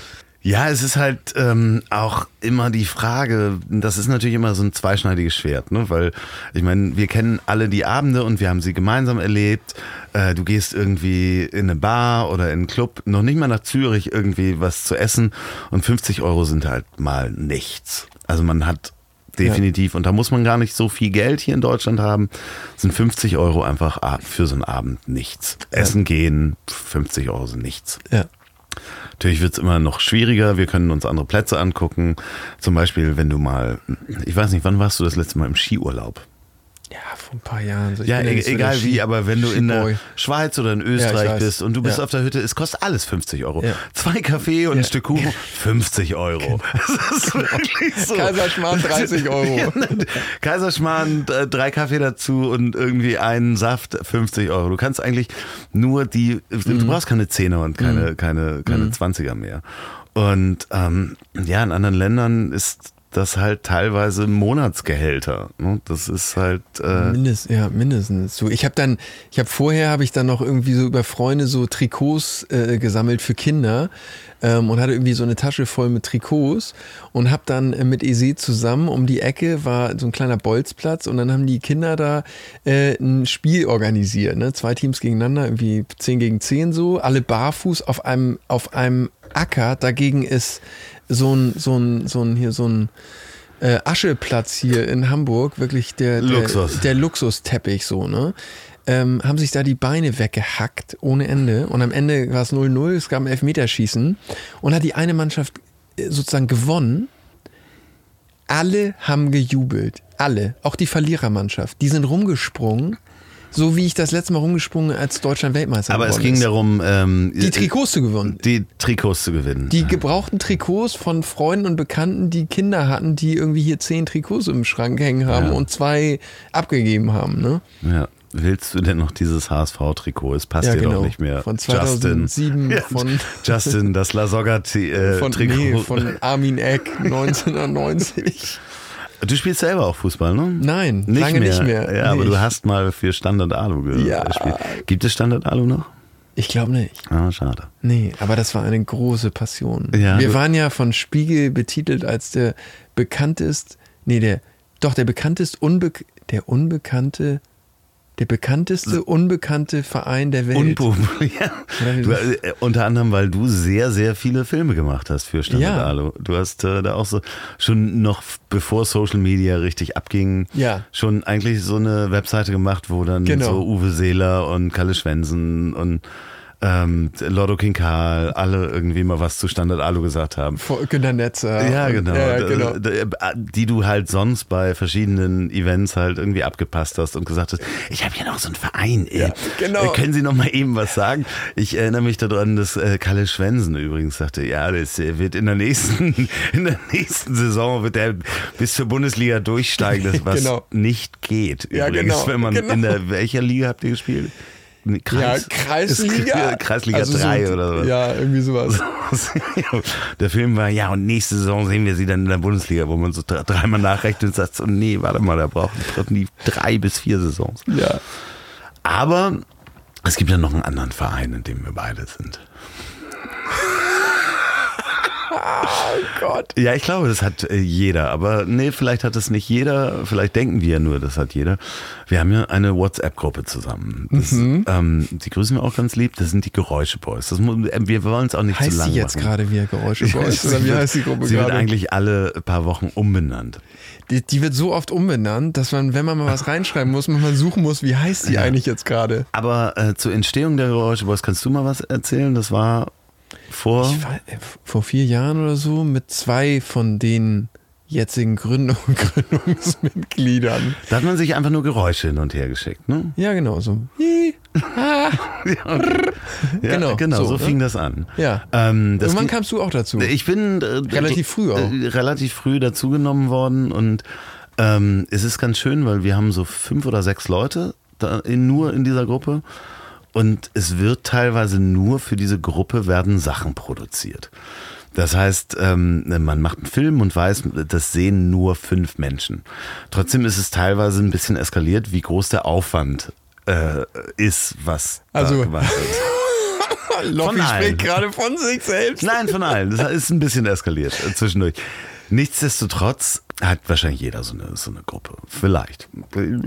C: Ja, es ist halt ähm, auch immer die Frage, das ist natürlich immer so ein zweischneidiges Schwert, ne? weil ich meine, wir kennen alle die Abende und wir haben sie gemeinsam erlebt. Äh, du gehst irgendwie in eine Bar oder in einen Club, noch nicht mal nach Zürich irgendwie was zu essen und 50 Euro sind halt mal nichts. Also man hat definitiv. Ja. Und da muss man gar nicht so viel Geld hier in Deutschland haben. Sind 50 Euro einfach für so einen Abend nichts. Ja. Essen gehen, 50 Euro sind nichts.
A: Ja.
C: Natürlich wird es immer noch schwieriger. Wir können uns andere Plätze angucken. Zum Beispiel, wenn du mal, ich weiß nicht, wann warst du das letzte Mal im Skiurlaub?
A: Ja, vor ein paar Jahren.
C: So, ja, e egal wie, aber wenn du in der Schweiz oder in Österreich ja, bist und du bist ja. auf der Hütte, es kostet alles 50 Euro. Ja. Zwei Kaffee und ein Stück Kuchen, 50 Euro. Genau. Das ist
A: wirklich so. Kaiserschmarrn 30 Euro.
C: Kaiserschmarrn, drei Kaffee dazu und irgendwie einen Saft, 50 Euro. Du kannst eigentlich nur die, mhm. du brauchst keine Zehner und keine, mhm. keine, keine mhm. 20er mehr. Und ähm, ja, in anderen Ländern ist das halt teilweise Monatsgehälter. Ne? Das ist halt. Äh
A: Mindest, ja, mindestens. So, ich habe dann, ich habe vorher habe ich dann noch irgendwie so über Freunde so Trikots äh, gesammelt für Kinder ähm, und hatte irgendwie so eine Tasche voll mit Trikots und habe dann äh, mit Ese zusammen um die Ecke war so ein kleiner Bolzplatz und dann haben die Kinder da äh, ein Spiel organisiert, ne? Zwei Teams gegeneinander, irgendwie 10 gegen 10 so, alle barfuß auf einem auf einem Acker. Dagegen ist so ein so ein so ein hier so ein äh, Ascheplatz hier in Hamburg, wirklich der, der,
C: Luxus.
A: der Luxusteppich so, ne? Ähm, haben sich da die Beine weggehackt ohne Ende und am Ende war es 0-0, es gab ein Elfmeterschießen und hat die eine Mannschaft äh, sozusagen gewonnen. Alle haben gejubelt, alle, auch die Verlierermannschaft, die sind rumgesprungen, so wie ich das letzte Mal rumgesprungen als Deutschland Weltmeister
C: Aber es ging
A: ist.
C: darum, ähm,
A: die Trikots zu gewinnen.
C: die Trikots zu gewinnen.
A: Die gebrauchten Trikots von Freunden und Bekannten, die Kinder hatten, die irgendwie hier zehn Trikots im Schrank hängen haben
C: Ja.
A: und zwei abgegeben haben. Ne?
C: ja. Willst du denn noch dieses HSV-Trikot? Es passt
A: Ja,
C: dir
A: genau.
C: doch nicht mehr.
A: Von 2007,
C: Justin.
A: von-
C: Justin, das La Soga-Trikot.
A: Von, nee, von Armin Eck 1990.
C: du spielst selber auch Fußball, ne?
A: Nein,
C: Nicht
A: lange
C: mehr.
A: nicht mehr.
C: Ja, aber
A: Nee,
C: du
A: ich-
C: hast mal für Standard Alu ge-
A: Ja.
C: gespielt. Gibt es Standard Alu noch?
A: Ich glaube nicht.
C: Ah, schade.
A: Nee, aber das war eine große Passion.
C: Ja,
A: Wir
C: du-
A: waren ja von Spiegel betitelt als der bekanntest, nee, der, doch der bekanntest, unbe der unbekannte, der bekannteste, unbekannte Verein der Welt. Oder wie
C: Du, äh, unter anderem, weil du sehr, sehr viele Filme gemacht hast für Standard
A: Ja.
C: Alu. Du hast äh, da auch so schon noch bevor Social Media richtig abging,
A: Ja.
C: schon eigentlich so eine Webseite gemacht, wo dann
A: Genau.
C: so Uwe Seeler und Kalle Schwensen und ähm, Lotto King Karl alle irgendwie mal was zu Standard Alu gesagt haben.
A: Günter Netzer.
C: Ja, genau.
A: Ja, genau.
C: d- Die du halt sonst bei verschiedenen Events halt irgendwie abgepasst hast und gesagt hast, ich habe hier noch so einen Verein. Ey.
A: Ja, genau.
C: Äh, Können Sie noch mal eben was sagen? Ich erinnere mich daran, dass äh, Kalle Schwensen übrigens sagte, ja, das äh, wird in der nächsten, in der nächsten Saison wird er bis zur Bundesliga durchsteigen, das was
A: Genau.
C: nicht geht.
A: Ja,
C: übrigens,
A: genau,
C: wenn man
A: genau.
C: in der welcher Liga habt ihr gespielt? Nee,
A: Ja,
C: Kreis,
A: Kreisliga.
C: Ist- Kreisliga
A: Also
C: 3
A: so,
C: oder so.
A: Ja, irgendwie sowas.
C: Der Film war, ja, und nächste Saison sehen wir sie dann in der Bundesliga, wo man so dre- dreimal nachrechnet und sagt, so, nee, warte mal, da brauchen die drei bis vier Saisons.
A: Ja.
C: Aber es gibt ja noch einen anderen Verein, in dem wir beide sind.
A: Oh Gott.
C: Ja, ich glaube, das hat äh, jeder. Aber nee, vielleicht hat es nicht jeder. Vielleicht denken wir nur, das hat jeder. Wir haben ja eine WhatsApp-Gruppe zusammen. Das,
A: Mhm.
C: ähm, die grüßen wir auch ganz lieb. Das sind die Geräusche-Boys. Das, äh, wir wollen es auch nicht zu
A: Heißt
C: lang
A: sie jetzt
C: machen.
A: gerade wieder Geräusche Boys?
C: Sie
A: Oder wie
C: wird-
A: heißt die Gruppe
C: Sie wird
A: gerade?
C: eigentlich alle paar Wochen umbenannt.
A: Die, die wird so oft umbenannt, dass man, wenn man mal was reinschreiben muss, man mal suchen muss, wie heißt die eigentlich jetzt gerade?
C: Aber äh, zur Entstehung der Geräuscheboys kannst du mal was erzählen? Das war vor.
A: War äh, vor vier Jahren oder so mit zwei von den jetzigen Gründung, Gründungsmitgliedern.
C: Da hat man sich einfach nur Geräusche hin und her geschickt, ne?
A: Ja, genau, so. Hi, ha.
C: Ja,
A: Genau,
C: genau, so,
A: so, ne?
C: fing das an.
A: Ja.
C: Ähm, das
A: Irgendwann kamst du auch dazu.
C: Ich bin äh,
A: Relativ früh auch.
C: äh, relativ früh dazugenommen worden und ähm, es ist ganz schön, weil wir haben so fünf oder sechs Leute da in, nur in dieser Gruppe und es wird teilweise nur für diese Gruppe werden Sachen produziert. Das heißt, ähm, man macht einen Film und weiß, das sehen nur fünf Menschen. Trotzdem ist es teilweise ein bisschen eskaliert, wie groß der Aufwand äh, ist, was
A: Also-
C: da gemacht wird.
A: Loffi spricht gerade von sich selbst.
C: Nein, von allen. Das ist ein bisschen eskaliert äh, zwischendurch. Nichtsdestotrotz hat wahrscheinlich jeder so eine, so eine Gruppe. Vielleicht.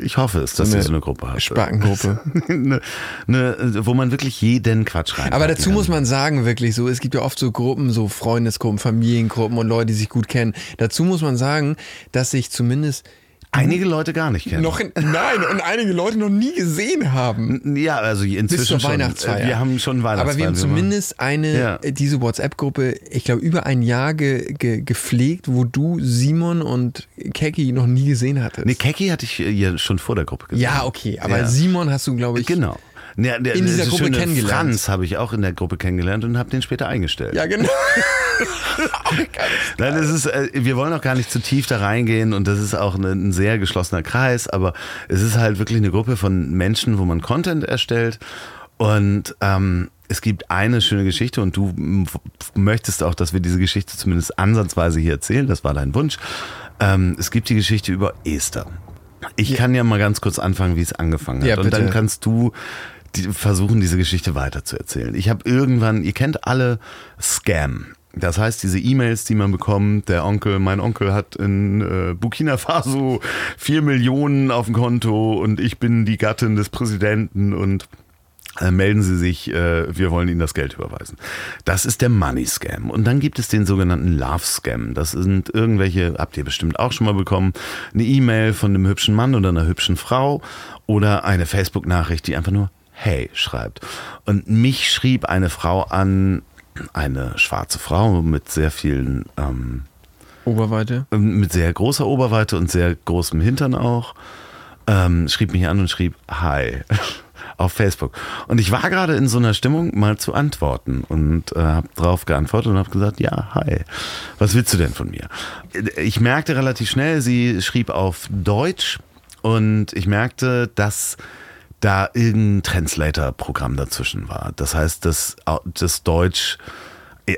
C: Ich hoffe es, dass ihr so eine Gruppe habt.
A: Spackengruppe.
C: eine, eine, wo man wirklich jeden Quatsch rein.
A: Aber dazu muss man sagen, wirklich so, es gibt ja oft so Gruppen, so Freundesgruppen, Familiengruppen und Leute, die sich gut kennen. Dazu muss man sagen, dass sich zumindest
C: einige Leute gar nicht kennen.
A: noch, in, nein, und einige Leute noch nie gesehen haben.
C: ja, also inzwischen
A: Bis zur
C: schon.
A: Weihnachtsfeier.
C: Wir haben schon Weihnachtsfeier.
A: Aber wir haben zumindest eine,
C: Ja.
A: diese WhatsApp-Gruppe, ich glaube, über ein Jahr ge, ge, gepflegt, wo du Simon und Keki noch nie gesehen hattest.
C: Nee, Keki hatte ich äh, ja schon vor der Gruppe gesehen.
A: ja, okay, aber
C: Ja.
A: Simon hast du, glaube ich.
C: Genau. Ja, der,
A: in dieser Gruppe kennengelernt.
C: Franz habe ich auch in der Gruppe kennengelernt und habe den später eingestellt.
A: Ja, genau.
C: Nein, das ist, äh, wir wollen auch gar nicht zu tief da reingehen und das ist auch ein, ein sehr geschlossener Kreis, aber es ist halt wirklich eine Gruppe von Menschen, wo man Content erstellt Und ähm, es gibt eine schöne Geschichte und du möchtest auch, dass wir diese Geschichte zumindest ansatzweise hier erzählen. Das war dein Wunsch. Ähm, es gibt die Geschichte über Esther. Ich kann ja mal ganz kurz anfangen, wie es angefangen hat.
A: Ja,
C: und dann kannst du die, versuchen, diese Geschichte weiterzuerzählen. Ich habe irgendwann, ihr kennt alle Scam. Das heißt, diese E-Mails, die man bekommt, der Onkel, mein Onkel hat in äh, Burkina Faso vier Millionen auf dem Konto und ich bin die Gattin des Präsidenten und äh, melden Sie sich, äh, wir wollen Ihnen das Geld überweisen. Das ist der Money Scam. Und dann gibt es den sogenannten Love Scam. Das sind irgendwelche, habt ihr bestimmt auch schon mal bekommen, eine E-Mail von einem hübschen Mann oder einer hübschen Frau oder eine Facebook-Nachricht, die einfach nur Hey schreibt. Und mich schrieb eine Frau an, eine schwarze Frau mit sehr vielen ähm,
A: Oberweite.
C: mit sehr großer Oberweite und sehr großem Hintern auch, ähm, schrieb mich an und schrieb Hi auf Facebook. Und ich war gerade in so einer Stimmung, mal zu antworten und äh, habe drauf geantwortet und habe gesagt, ja, hi, was willst du denn von mir? Ich merkte relativ schnell, sie schrieb auf Deutsch und ich merkte, dass da irgendein Translator-Programm dazwischen war. Das heißt, dass das Deutsch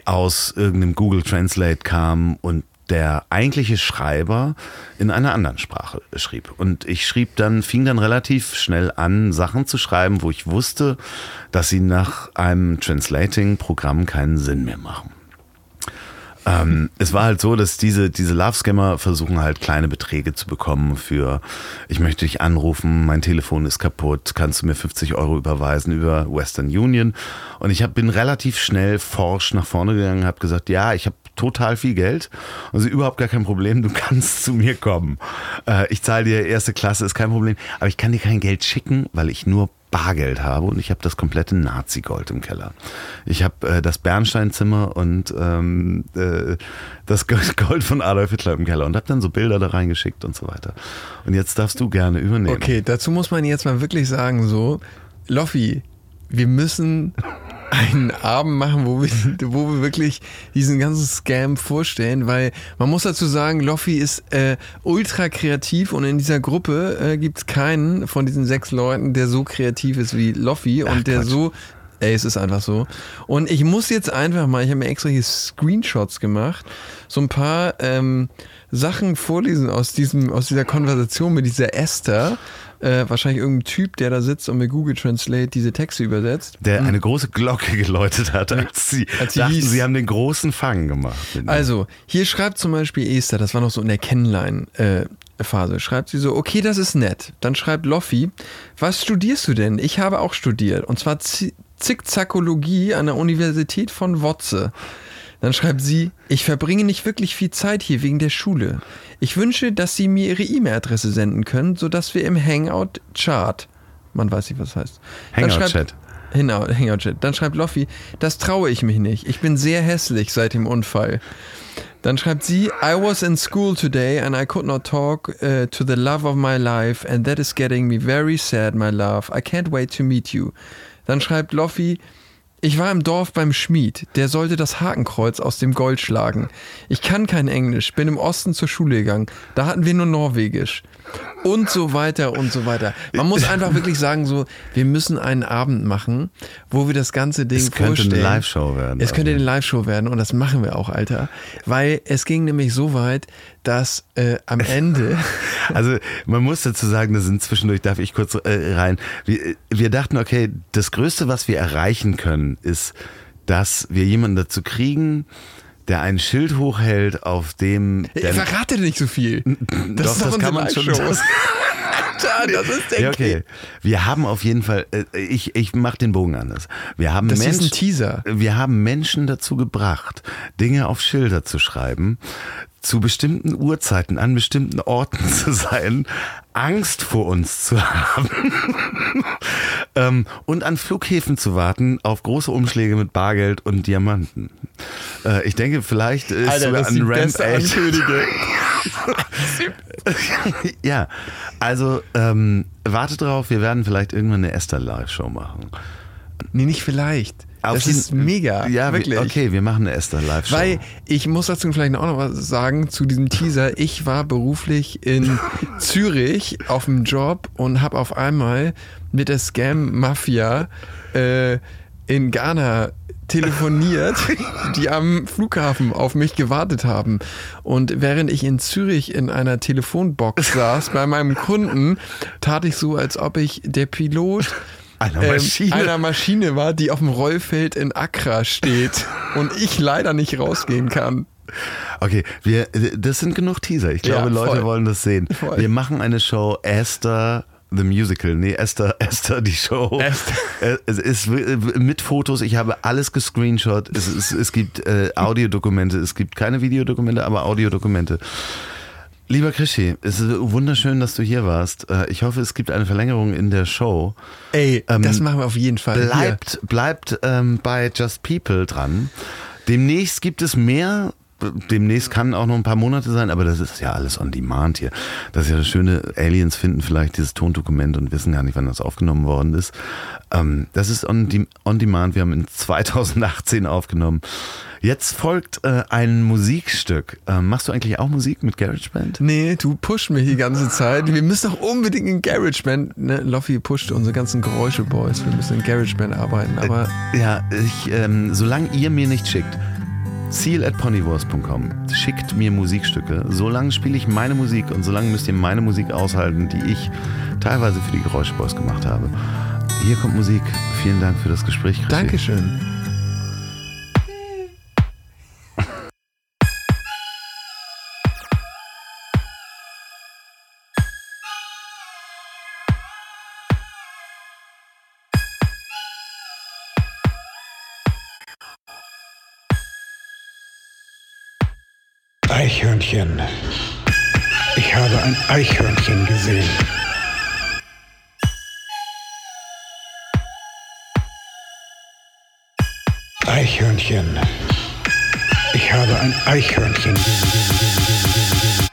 C: aus irgendeinem Google Translate kam und der eigentliche Schreiber in einer anderen Sprache schrieb. Und ich schrieb dann, fing dann relativ schnell an, Sachen zu schreiben, wo ich wusste, dass sie nach einem Translating-Programm keinen Sinn mehr machen. Ähm, es war halt so, dass diese, diese Love-Scammer versuchen halt kleine Beträge zu bekommen für, ich möchte dich anrufen, mein Telefon ist kaputt, kannst du mir 50 Euro überweisen über Western Union? Und ich hab, bin relativ schnell forsch nach vorne gegangen, habe gesagt, ja, ich habe total viel Geld, also überhaupt gar kein Problem, du kannst zu mir kommen. Äh, ich zahle dir erste Klasse, ist kein Problem, aber ich kann dir kein Geld schicken, weil ich nur Bargeld habe und ich habe das komplette Nazi-Gold im Keller. Ich habe äh, das Bernsteinzimmer und ähm, äh, das Gold von Adolf Hitler im Keller und habe dann so Bilder da reingeschickt und so weiter. Und jetzt darfst du gerne übernehmen.
A: Okay, dazu muss man jetzt mal wirklich sagen, so, Loffi, wir müssen einen Abend machen, wo wir, wo wir wirklich diesen ganzen Scam vorstellen, weil man muss dazu sagen, Loffi ist äh, ultra kreativ und in dieser Gruppe äh, gibt es keinen von diesen sechs Leuten, der so kreativ ist wie Loffi und der
C: Quatsch.
A: so Ey, es ist einfach so. Und ich muss jetzt einfach mal, ich habe mir extra hier Screenshots gemacht, so ein paar ähm, Sachen vorlesen aus diesem, aus dieser Konversation mit dieser Esther. Äh, wahrscheinlich irgendein Typ, der da sitzt und mit Google Translate diese Texte übersetzt.
C: Der eine große Glocke geläutet hat, als sie,
A: Als sie
C: dachten,
A: hieß-
C: sie haben den großen Fang gemacht.
A: Also, hier schreibt zum Beispiel Esther, das war noch so in der Kennenlernen-Phase, schreibt sie so, okay, das ist nett. Dann schreibt Loffi, was studierst du denn? Ich habe auch studiert, und zwar Zickzackologie an der Universität von Wotze. Dann schreibt sie, ich verbringe nicht wirklich viel Zeit hier wegen der Schule. Ich wünsche, dass Sie mir Ihre E-Mail-Adresse senden können, sodass wir im Hangout-Chart, man weiß nicht, was das heißt.
C: Hangout-Chat.
A: Genau, Hangout-Chat. Dann schreibt Loffi, das traue ich mich nicht. Ich bin sehr hässlich seit dem Unfall. Dann schreibt sie, I was in school today and I could not talk uh, to the love of my life and that is getting me very sad, my love. I can't wait to meet you. Dann schreibt Loffi, ich war im Dorf beim Schmied, der sollte das Hakenkreuz aus dem Gold schlagen. Ich kann kein Englisch, bin im Osten zur Schule gegangen. Da hatten wir nur Norwegisch. Und so weiter und so weiter. Man muss einfach wirklich sagen, so, wir müssen einen Abend machen, wo wir das ganze Ding
C: Es könnte eine
A: vorstellen.
C: Live-Show werden.
A: Es könnte
C: Also.
A: eine Live-Show werden und das machen wir auch, Alter. Weil es ging nämlich so weit, dass äh, am Ende.
C: Also man muss dazu sagen, da sind zwischendurch, darf ich kurz äh, rein. Wir, wir dachten, okay, das Größte, was wir erreichen können, ist, dass wir jemanden dazu kriegen, der ein Schild hochhält, auf dem der,
A: verrate nicht so viel. Das
C: Doch,
A: ist doch
C: das kann man schon- das-
A: das ist der
C: Ja, okay. Wir haben auf jeden Fall, äh, ich, ich mach den Bogen anders. Wir haben
A: Das ist
C: Menschen,
A: ein Teaser.
C: Wir haben Menschen dazu gebracht, Dinge auf Schilder zu schreiben, zu bestimmten Uhrzeiten an bestimmten Orten zu sein, Angst vor uns zu haben ähm, und an Flughäfen zu warten auf große Umschläge mit Bargeld und Diamanten. Äh, ich denke, vielleicht ist
A: Alter,
C: sogar
A: das
C: ein Rampage. Ja, also ähm, wartet drauf, wir werden vielleicht irgendwann eine Esther Live-Show machen.
A: Nee, nicht vielleicht. Das ist mega.
C: Ja,
A: wirklich.
C: Wir, okay, wir machen eine Esther Live-Show.
A: Weil ich muss dazu vielleicht auch noch was sagen zu diesem Teaser. Ich war beruflich in Zürich auf dem Job und habe auf einmal mit der Scam-Mafia äh, in Ghana telefoniert, die am Flughafen auf mich gewartet haben. Und während ich in Zürich in einer Telefonbox saß bei meinem Kunden, tat ich so, als ob ich der Pilot
C: Einer
A: ähm,
C: Maschine.
A: einer Maschine war, die auf dem Rollfeld in Accra steht und ich leider nicht rausgehen kann.
C: Okay, wir, das sind genug Teaser. Ich glaube,
A: Ja,
C: Leute wollen das sehen.
A: Voll.
C: Wir machen eine Show Esther the Musical. Nee, Esther, Esther die Show.
A: Esther.
C: Äh, Es ist w- mit Fotos. Ich habe alles gescreenshot. Es, ist, es gibt äh, Audiodokumente. Es gibt keine Videodokumente, aber Audiodokumente. Lieber Krischi, es ist wunderschön, dass du hier warst. Äh, Ich hoffe, es gibt eine Verlängerung in der Show.
A: Ey,
C: Ähm,
A: das machen wir auf jeden Fall. Hier.
C: Bleibt, bleibt ähm, bei Just People dran. Demnächst gibt es mehr. Demnächst kann auch noch ein paar Monate sein, aber das ist ja alles on demand hier. Das ist ja das Schöne, Aliens finden vielleicht dieses Tondokument und wissen gar nicht, wann das aufgenommen worden ist. Ähm, das ist on, de on demand. Wir haben in 2018 aufgenommen. Jetzt folgt äh, ein Musikstück. Ähm, machst du eigentlich auch Musik mit GarageBand?
A: Nee, du pusht mich die ganze Zeit. Wir müssen doch unbedingt in GarageBand. Ne? Loffi pusht unsere ganzen Geräusche-Boys. Wir müssen in GarageBand arbeiten. Aber
C: Ja, ich, ähm, solange ihr mir nicht schickt, ziel at ponywurst.com, schickt mir Musikstücke. Solange spiele ich meine Musik und solange müsst ihr meine Musik aushalten, die ich teilweise für die Geräuschboys gemacht habe. Hier kommt Musik. Vielen Dank für das Gespräch. Chrissy.
A: Dankeschön.
D: Eichhörnchen. Ich habe ein Eichhörnchen gesehen. Eichhörnchen. Ich habe ein Eichhörnchen gesehen.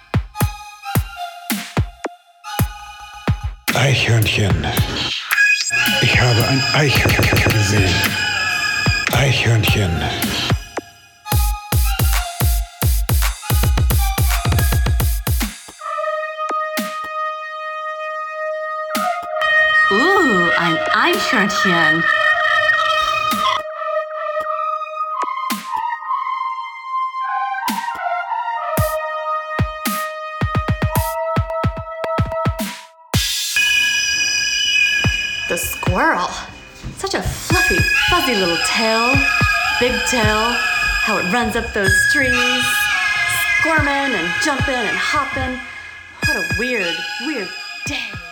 D: Eichhörnchen. Ich habe ein Eichhörnchen gesehen.
E: Eichhörnchen. The squirrel. Such a fluffy, fuzzy little tail. Big tail. How it runs up those trees. Squirming and jumping and hopping. What a weird, weird day.